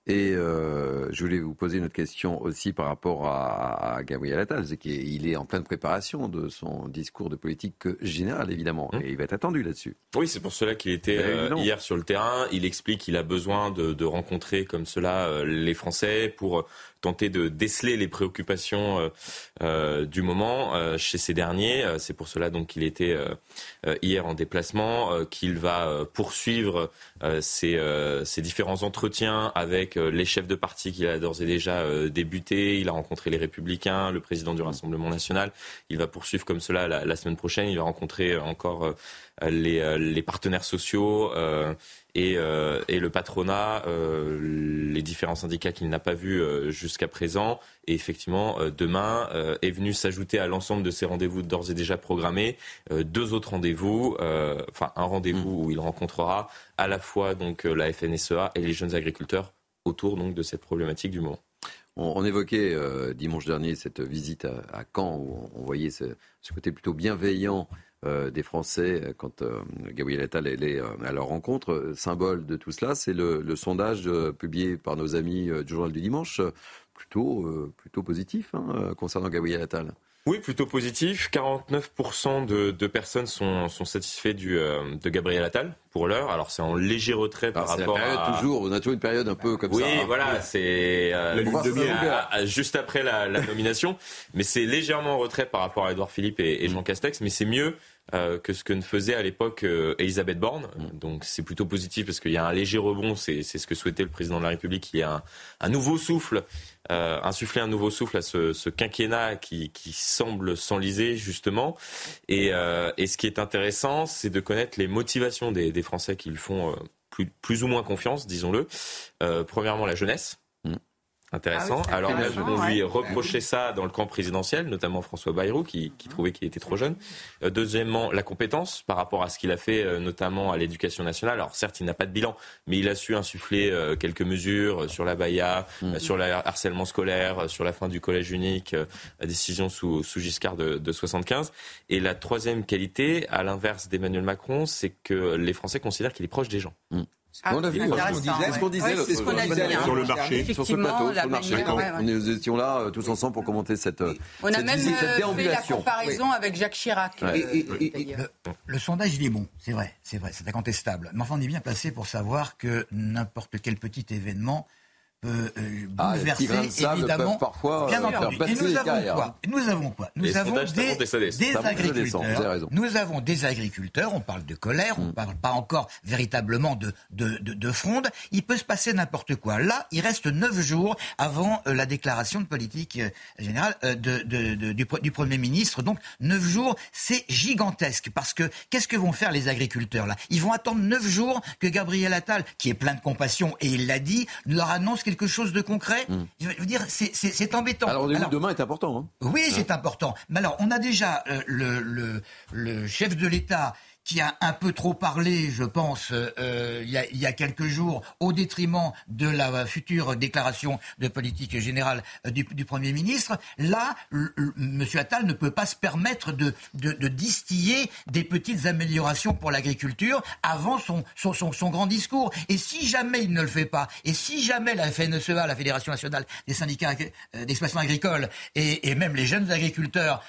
Et euh, je voulais vous poser une autre question aussi par rapport à, Gabriel Attal. C'est qu'il est en pleine préparation de son discours de politique générale, évidemment. Hum. Et il va être attendu là-dessus. Oui, c'est pour cela qu'il était euh, hier sur le terrain. Il explique qu'il a besoin de, de rencontrer comme cela euh, les Français pour tenter de déceler les préoccupations du moment chez ces derniers. C'est pour cela donc qu'il était hier en déplacement, qu'il va poursuivre ses, différents entretiens avec les chefs de parti qu'il a d'ores et déjà débuté. Il a rencontré les Républicains, le président du Rassemblement national. Il va poursuivre comme cela la, semaine prochaine. Il va rencontrer encore les, les, partenaires sociaux et, euh, et le patronat, euh, les différents syndicats qu'il n'a pas vus euh, jusqu'à présent. Et effectivement, demain est venu s'ajouter à l'ensemble de ces rendez-vous d'ores et déjà programmés deux autres rendez-vous, enfin un rendez-vous mm. où il rencontrera à la fois donc la FNSEA et les jeunes agriculteurs autour donc de cette problématique du moment. On, évoquait dimanche dernier cette visite à, Caen où on, voyait ce, ce, côté plutôt bienveillant euh, des Français euh, quand euh, Gabriel Attal est à leur rencontre. Symbole de tout cela, c'est le, sondage publié par nos amis du Journal du Dimanche, plutôt, plutôt positif hein, concernant Gabriel Attal. Oui, plutôt positif. 49% de, personnes sont, satisfaits du, de Gabriel Attal pour l'heure. Alors c'est en léger retrait par rapport à toujours. On a toujours une période un peu comme ça. Oui, hein. voilà, c'est juste après la, nomination, mais c'est légèrement en retrait par rapport à Edouard Philippe et, et Jean Castex. Mais c'est mieux euh, que ce que ne faisait à l'époque euh, Elisabeth Borne. Mm. Donc c'est plutôt positif parce qu'il y a un léger rebond, c'est ce que souhaitait le président de la République. Il y a un, nouveau souffle, euh, insuffler un nouveau souffle à ce, quinquennat qui, semble s'enliser justement. Et, et, ce qui est intéressant, c'est de connaître les motivations des, Français qui lui font plus, plus ou moins confiance, disons-le. premièrement, la jeunesse Intéressant. Ah Alors on lui reprochait ça dans le camp présidentiel, notamment François Bayrou, qui, qui trouvait qu'il était trop jeune. Euh, deuxièmement, la compétence par rapport à ce qu'il a fait, euh, notamment à l'éducation nationale. Alors certes, il n'a pas de bilan, mais il a su insuffler euh, quelques mesures sur la BAYA, mm. sur le harcèlement scolaire, sur la fin du collège unique, la décision sous, sous Giscard de, de 75. Et la troisième qualité, à l'inverse d'Emmanuel Macron, c'est que les Français considèrent qu'il est proche des gens. Mm. Ah, on a vu, ce qu'on disait, ce qu'on disait, sur le marché, sur ce plateau, sur le marché. On étions là euh, tous ensemble pour commenter cette euh, On a même euh, fait la comparaison avec Jacques Chirac. le, sondage, il est bon, c'est vrai, c'est vrai, c'est incontestable. Mais enfin, on est bien placé pour savoir que n'importe quel petit événement peut euh, ah, bouleverser évidemment. Parfois, bien entendu. Et nous avons, quoi nous avons quoi Nous avons des, des agriculteurs. Nous avons des agriculteurs. On parle de colère, on ne mm. parle pas encore véritablement de, de, de, de, fronde. Il peut se passer n'importe quoi. Là, il reste neuf jours avant euh, la déclaration de politique euh, générale de, de, du, du Premier ministre. Donc neuf jours, c'est gigantesque parce que qu'est-ce que vont faire les agriculteurs là? Ils vont attendre neuf jours que Gabriel Attal, qui est plein de compassion et il l'a dit, leur annonce quelque chose de concret. Hmm. Je veux dire, c'est embêtant. Alors, demain est important. Hein. Oui, c'est important. Mais alors, on a déjà euh, le, le, le chef de l'État qui a un peu trop parlé, je pense, euh, il, y a, quelques jours, au détriment de la future déclaration de politique générale euh, du, Premier ministre. Là, M. Attal ne peut pas se permettre de, distiller des petites améliorations pour l'agriculture avant son, grand discours. Et si jamais il ne le fait pas, et si jamais la FNSEA, la Fédération nationale des syndicats euh, d'exploitation agricole, et, et, même les jeunes agriculteurs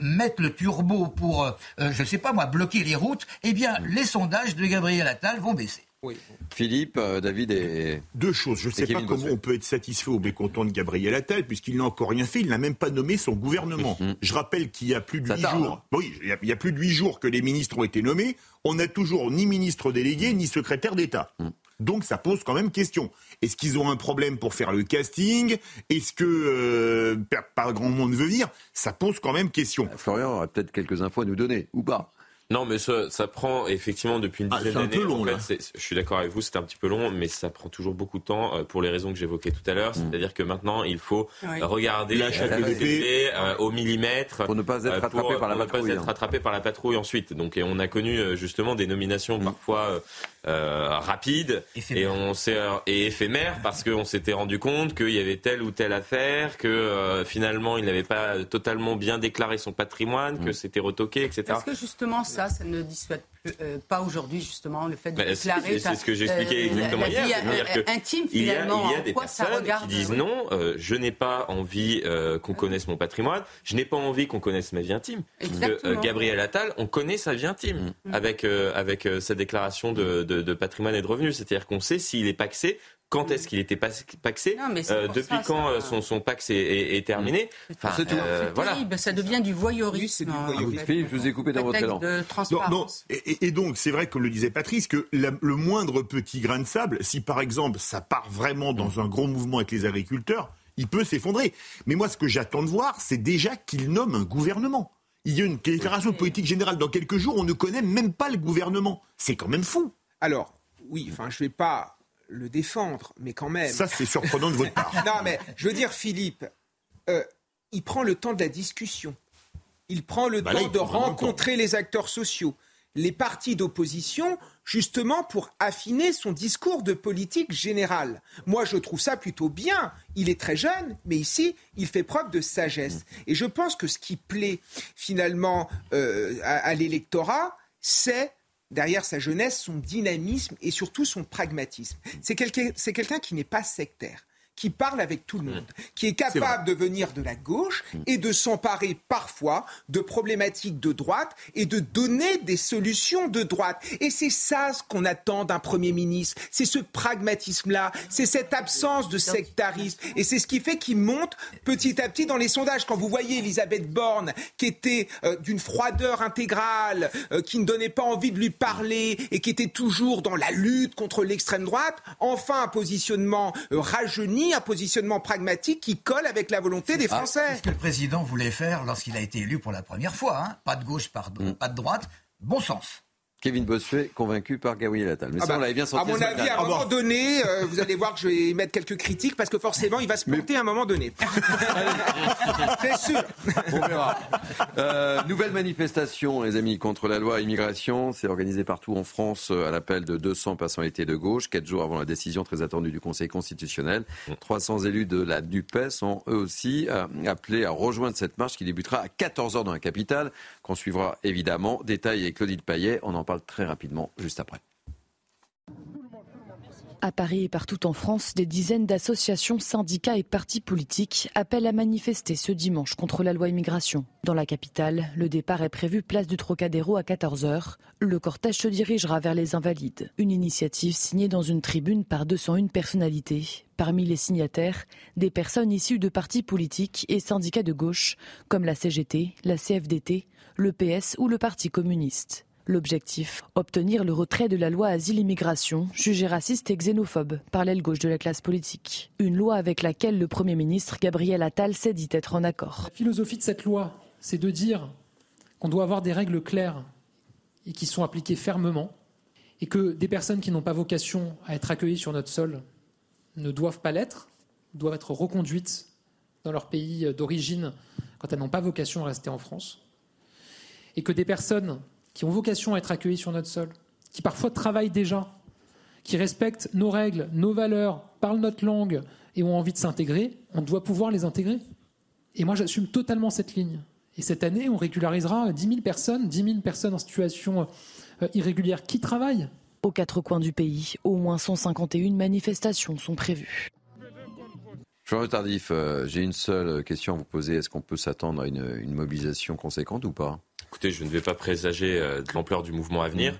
mettent le turbo pour, je ne sais pas moi, bloquer les roues, eh bien, les sondages de Gabriel Attal vont baisser. Philippe, euh, David et. Deux choses. Je ne sais pas comment on peut être satisfait ou mécontent de Gabriel Attal, puisqu'il n'a encore rien fait. Il n'a même pas nommé son gouvernement. Mhm. Je rappelle qu'il y a plus de huit jours. Hein. Oui, il y, a, plus de huit jours que les ministres ont été nommés. On n'a toujours ni ministre délégué, ni secrétaire d'État. Mhm. Donc ça pose quand même question. Est-ce qu'ils ont un problème pour faire le casting? Est-ce que euh, pas grand monde veut dire Ça pose quand même question. Florian aura peut-être quelques infos à nous donner, ou pas non, mais ça, ça prend effectivement depuis une ah, dizaine d'années. En fait, je suis d'accord avec vous, c'est un petit peu long, mais ça prend toujours beaucoup de temps euh, pour les raisons que j'évoquais tout à l'heure. Mm. C'est-à-dire que maintenant, il faut regarder la euh, au millimètre pour ne pas être rattrapé par la patrouille. Pas être hein. rattrapé par la patrouille ensuite. Donc, et on a connu euh, justement des nominations mm. parfois euh, rapides et on s'est et éphémères parce qu'on s'était rendu compte qu'il y avait telle ou telle affaire, que finalement il n'avait pas totalement bien déclaré son patrimoine, que mm. c'était retoqué, etc. Est-ce que justement ça ça, ne dissuade euh, pas aujourd'hui justement le fait de déclarer. C'est ce que j'expliquais euh, exactement hier. Vie, euh, intime finalement. Il y a, des personnes qui disent non, je n'ai pas envie qu'on connaisse mon patrimoine, je n'ai pas envie qu'on connaisse ma vie intime. Que, Gabriel Attal, on connaît sa vie intime mm. avec avec sa déclaration de, de, de, patrimoine et de revenus. C'est-à-dire qu'on sait s'il est paxé, quand est-ce qu'il était paxé euh, Depuis quand euh, son, son pax est, terminé? Enfin, C'est tout. Euh, voilà. Ça devient du voyeurisme. du voyeurisme. je vous ai coupé dans votre élan. Non, Et, et, donc, c'est vrai, comme le disait Patrice, que le moindre petit grain de sable, si par exemple ça part vraiment dans un gros mouvement avec les agriculteurs, il peut s'effondrer. Mais moi, ce que j'attends de voir, c'est déjà qu'il nomme un gouvernement. Il y a une déclaration de politique générale dans quelques jours, on ne connaît même pas le gouvernement. C'est quand même fou. Alors, oui, enfin, je ne vais pas le défendre, mais quand même. Ça, c'est surprenant de votre part. [LAUGHS] non, mais je veux dire, Philippe, euh, il prend le temps de la discussion. Il prend le bah temps de rencontrer les acteurs sociaux, les partis d'opposition, justement pour affiner son discours de politique générale. Moi, je trouve ça plutôt bien. Il est très jeune, mais ici, il fait preuve de sagesse. Et je pense que ce qui plaît finalement euh, à l'électorat, c'est derrière sa jeunesse, son dynamisme et surtout son pragmatisme. C'est quelqu'un qui n'est pas sectaire qui parle avec tout le monde, qui est capable de venir de la gauche et de s'emparer parfois de problématiques de droite et de donner des solutions de droite. Et c'est ça ce qu'on attend d'un Premier ministre, c'est ce pragmatisme-là, c'est cette absence de sectarisme. Et c'est ce qui fait qu'il monte petit à petit dans les sondages. Quand vous voyez Elisabeth Borne, qui était euh, d'une froideur intégrale, euh, qui ne donnait pas envie de lui parler et qui était toujours dans la lutte contre l'extrême droite, enfin un positionnement euh, rajeuni un positionnement pragmatique qui colle avec la volonté des ah, Français. c'est ce que le président voulait faire lorsqu'il a été élu pour la première fois. Hein. Pas de gauche, mm. pas de droite. Bon sens. Kevin Bossuet, convaincu par Gabriel Attal. Mais ah ça, on bah, bien À mon avis, à un moment donné, euh, vous allez voir que je vais mettre quelques critiques parce que forcément, il va se monter à un moment donné. [LAUGHS] C'est sûr. On verra. Euh, nouvelle manifestation, les amis, contre la loi immigration. C'est organisé partout en France euh, à l'appel de 200 personnalités de gauche, quatre jours avant la décision très attendue du Conseil constitutionnel. 300 élus de la DUPES sont eux aussi appelés à rejoindre cette marche qui débutera à 14h dans la capitale, qu'on suivra évidemment. Détail avec Claudine Payet. On en parle très rapidement juste après. À Paris et partout en France, des dizaines d'associations, syndicats et partis politiques appellent à manifester ce dimanche contre la loi immigration. Dans la capitale, le départ est prévu place du Trocadéro à 14h. Le cortège se dirigera vers les Invalides. Une initiative signée dans une tribune par 201 personnalités. Parmi les signataires, des personnes issues de partis politiques et syndicats de gauche, comme la CGT, la CFDT, le PS ou le Parti communiste. L'objectif Obtenir le retrait de la loi Asile-Immigration, jugée raciste et xénophobe par l'aile gauche de la classe politique. Une loi avec laquelle le Premier ministre Gabriel Attal s'est dit être en accord. La philosophie de cette loi, c'est de dire qu'on doit avoir des règles claires et qui sont appliquées fermement, et que des personnes qui n'ont pas vocation à être accueillies sur notre sol ne doivent pas l'être, doivent être reconduites dans leur pays d'origine quand elles n'ont pas vocation à rester en France, et que des personnes qui ont vocation à être accueillis sur notre sol, qui parfois travaillent déjà, qui respectent nos règles, nos valeurs, parlent notre langue et ont envie de s'intégrer, on doit pouvoir les intégrer. Et moi, j'assume totalement cette ligne. Et cette année, on régularisera 10 000 personnes, 10 000 personnes en situation euh, irrégulière qui travaillent. Aux quatre coins du pays, au moins 151 manifestations sont prévues. Jean Tardif, euh, j'ai une seule question à vous poser. Est-ce qu'on peut s'attendre à une mobilisation conséquente ou pas? Écoutez, je ne vais pas présager euh, de l'ampleur du mouvement à venir.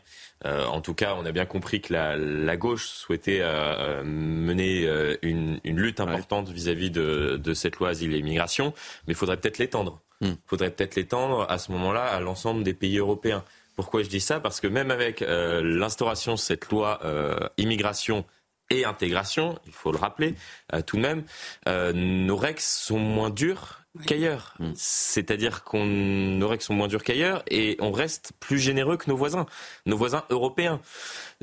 Euh, en tout cas, on a bien compris que la, gauche souhaitait euh, mener une, lutte importante vis-à-vis de, cette loi asile et immigration, mais il faudrait peut-être l'étendre. Il hmm. faudrait peut-être l'étendre à ce moment-là à l'ensemble des pays européens. Pourquoi je dis ça? Parce que même avec l'instauration de cette loi immigration et intégration, il faut le rappeler tout de même, nos règles sont moins dures qu'ailleurs. Mm. C'est-à-dire qu'on aurait que sont moins durs qu'ailleurs et on reste plus généreux que nos voisins, nos voisins européens.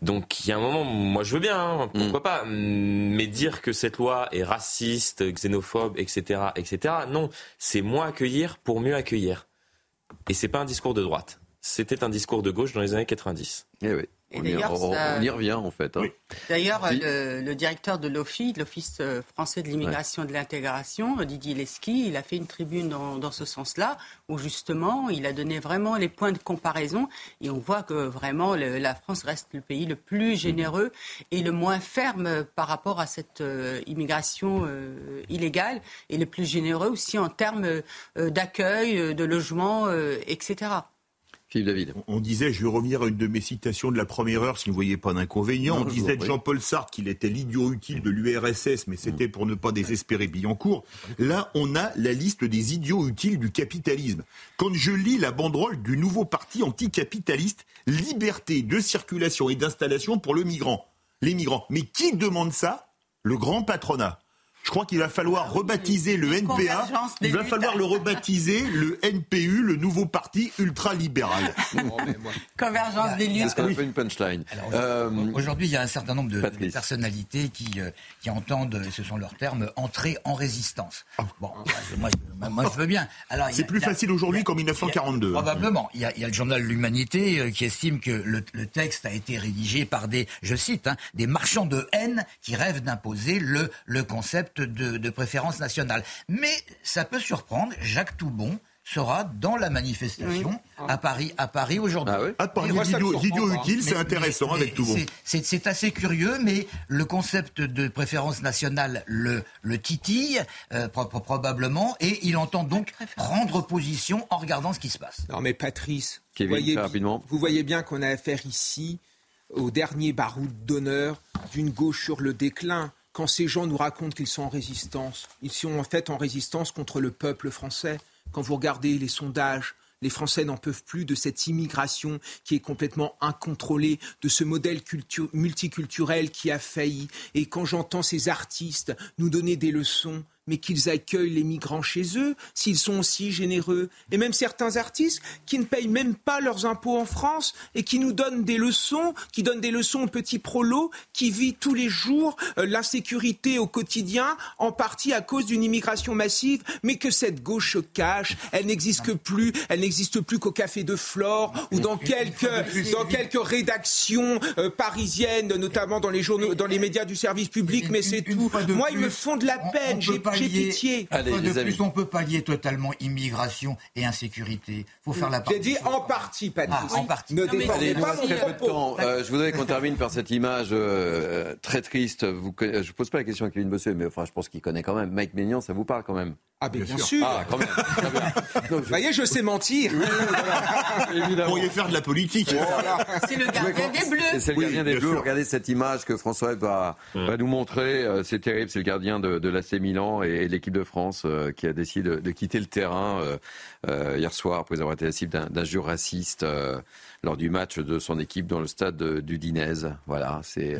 Donc il y a un moment, moi je veux bien, hein, mm. pourquoi pas, mais dire que cette loi est raciste, xénophobe, etc., etc. Non, c'est moins accueillir pour mieux accueillir. Et c'est pas un discours de droite. C'était un discours de gauche dans les années 90. Eh oui on, y, revient en fait. Hein. D'ailleurs, le, directeur de l'OFI, l'Office euh, français de l'immigration et de l'intégration, Didier Lesky, il a fait une tribune dans, ce sens-là, où justement, il a donné vraiment les points de comparaison, et on voit que vraiment la France reste le pays le plus généreux et le moins ferme par rapport à cette euh, immigration euh, illégale, et le plus généreux aussi en termes d'accueil, de logement, etc. David. On disait, je vais revenir à une de mes citations de la première heure, si vous ne voyez pas d'inconvénient. On disait de Jean-Paul Sartre qu'il était l'idiot utile de l'URSS, mais c'était pour ne pas désespérer Billancourt. Là, on a la liste des idiots utiles du capitalisme. Quand je lis la banderole du nouveau parti anticapitaliste, liberté de circulation et d'installation pour le migrant. Les migrants. Mais qui demande ça? Le grand patronat. Je crois qu'il va falloir ah rebaptiser le NPA. Il va falloir le rebaptiser le NPU, le nouveau parti ultra-libéral. [LAUGHS] [LAUGHS] Convergence des luttes. C'est ce une punchline. Euh, aujourd'hui, il y a un certain nombre de, personnalités qui, euh, qui entendent, ce sont leurs termes, entrer en résistance. Ah. Bon, moi, je, veux bien. C'est plus facile aujourd'hui qu'en 1942. probablement. Il y, a, le journal L'Humanité euh, qui estime que le, texte a été rédigé par des, je cite, hein, des marchands de haine qui rêvent d'imposer le, le concept de, préférence nationale. Mais ça peut surprendre, Jacques Toubon sera dans la manifestation à Paris, à Paris aujourd'hui. Ah oui. Vidéo utile, c'est intéressant avec tout C'est assez curieux, mais le concept de préférence nationale le, le titille euh, probablement, et il entend donc prendre position en regardant ce qui se passe. Non mais Patrice, vous, voyez, vous voyez bien qu'on a affaire ici au dernier baroud d'honneur d'une gauche sur le déclin quand ces gens nous racontent qu'ils sont en résistance, ils sont en fait en résistance contre le peuple français. Quand vous regardez les sondages, les Français n'en peuvent plus de cette immigration qui est complètement incontrôlée, de ce modèle multiculturel qui a failli. Et quand j'entends ces artistes nous donner des leçons, mais qu'ils accueillent les migrants chez eux, s'ils sont aussi généreux. Et même certains artistes qui ne payent même pas leurs impôts en France et qui nous donnent des leçons, qui donnent des leçons aux petits prolos, qui vivent tous les jours euh, l'insécurité au quotidien, en partie à cause d'une immigration massive, mais que cette gauche cache, elle n'existe plus, elle n'existe plus qu'au Café de Flore ou dans quelques, dans quelques rédactions euh, parisiennes, notamment dans les journaux, dans les médias du service public, mais c'est tout. Moi, ils me font de la peine. J'ai j'ai pitié. Allez, de plus, on peut pallier totalement immigration et insécurité. Il faut faire la part. J'ai dit en partie, pas ah, en partie. Ne défendez pas mon très peu de temps. Euh, je voudrais qu'on termine par cette image euh, très triste. Vous, je ne pose pas la question à Kevin Bossuet, mais enfin, je pense qu'il connaît quand même. Mike Maignan, ça vous parle quand même ah, bien, bien sûr. Ah, quand même. [LAUGHS] vous voyez, je sais mentir. Oui, [LAUGHS] Vous pourriez faire de la politique. C'est le gardien des Bleus. C'est le gardien des Bleus. Regardez cette image que François va, va nous montrer. Euh, c'est terrible. C'est le gardien de, de l'AC Milan et, l'équipe de France euh, qui a décidé de, quitter le terrain euh, hier soir après avoir été la cible d'un jeu raciste lors du match de son équipe dans le stade du Dinez. Voilà, c'est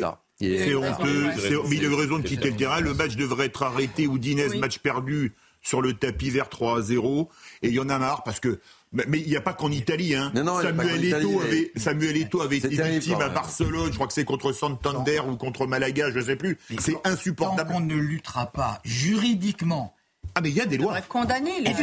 ça. C'est honteux. Mais il avait raison de quitter le terrain. Le match devrait être arrêté. Udinese, match perdu sur le tapis vers 3 à 0. Et il y en a marre parce que. Mais il n'y a pas qu'en Italie. Hein. Samuel, Eto'o avait, Samuel Eto'o avait été victime à Barcelone. Je crois que c'est contre Santander ou contre Malaga, je ne sais plus. C'est insupportable. Tant qu'on ne luttera pas juridiquement ah mais il y a des lois. Condamner les et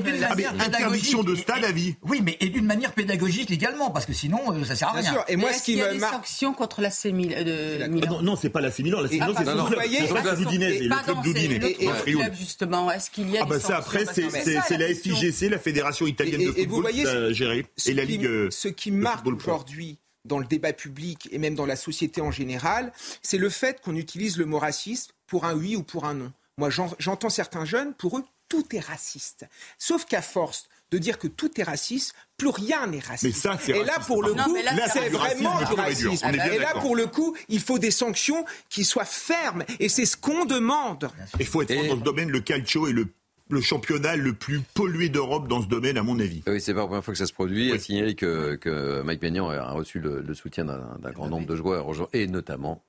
d'une manière, ah, interdiction de stade à vie. Oui, mais et d'une manière pédagogique également, parce que sinon euh, ça sert à rien. Et moi, ce qui y a des sanctions contre la. Euh, non, non c'est pas la Milan. La Milan, c'est son club. C'est le club d'Udinese. Le club justement. Est-ce qu'il y a ah bah ça après, c'est la FIGC, la Fédération italienne de football, qui a géré, et la Ligue. Ce qui marque aujourd'hui dans le débat public et même dans la société en général, c'est le fait qu'on utilise le mot raciste pour un oui ou pour un non. Moi, j'entends certains jeunes, pour eux, tout est raciste. Sauf qu'à force de dire que tout est raciste, plus rien n'est raciste. et là, pour le coup, c'est vraiment du racisme. Et là, pour le coup, il faut des sanctions qui soient fermes. Et c'est ce qu'on demande. Il faut être dans ce domaine. Le calcio est le le championnat le plus pollué d'Europe dans ce domaine, à mon avis. Oui, c'est pas la première fois que ça se produit. Oui. À signaler que, que Mike Maignan a reçu le, soutien d'un grand nombre de joueurs, et notamment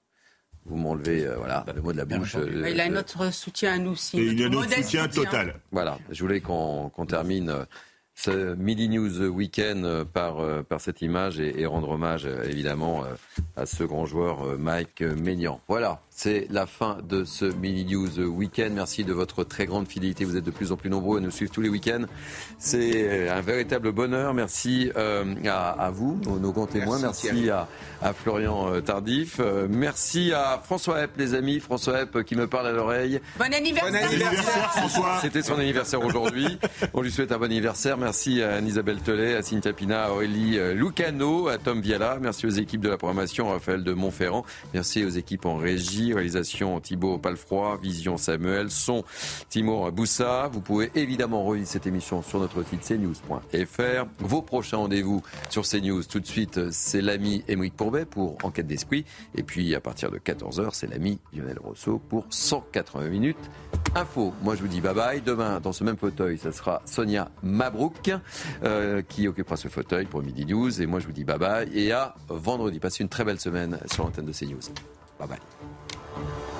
vous m'enlevez euh, voilà, le mot de la bouche. Euh, il a notre soutien à nous aussi. il a notre soutien, total. Voilà, je voulais qu'on termine euh, ce Midi News Weekend par, par cette image et, rendre hommage évidemment à ce grand joueur Mike Maignan. Voilà, c'est la fin de ce Mini News Weekend. Merci de votre très grande fidélité. Vous êtes de plus en plus nombreux à nous suivre tous les week-ends. C'est un véritable bonheur. Merci euh, à, vous, nos, grands témoins. Merci, à, Florian euh, Tardif. Euh, merci à François Epp, les amis. François Epp qui me parle à l'oreille. Bon anniversaire, bon anniversaire François. C'était son anniversaire aujourd'hui. [LAUGHS] On lui souhaite un bon anniversaire. Merci à Anne-Isabelle Telet, à Cynthia Pina, à Aurélie Lucano, à Tom Viala. Merci aux équipes de la programmation, Raphaël de Montferrand. Merci aux équipes en régie réalisation Thibaut Palfroy, vision Samuel, son Timur Boussa. Vous pouvez évidemment relire cette émission sur notre site cnews.fr. Vos prochains rendez-vous sur CNews, tout de suite, c'est l'ami Émeric Pourbet pour Enquête d'esprit. Et puis à partir de 14h, c'est l'ami Lionel Rousseau pour 180 minutes info. Moi, je vous dis bye bye. Demain, dans ce même fauteuil, ça sera Sonia Mabrouk euh, qui occupera ce fauteuil pour Midi News. Et moi, je vous dis bye bye. Et à vendredi. Passez une très belle semaine sur l'antenne de CNews. Bye bye. Thank you.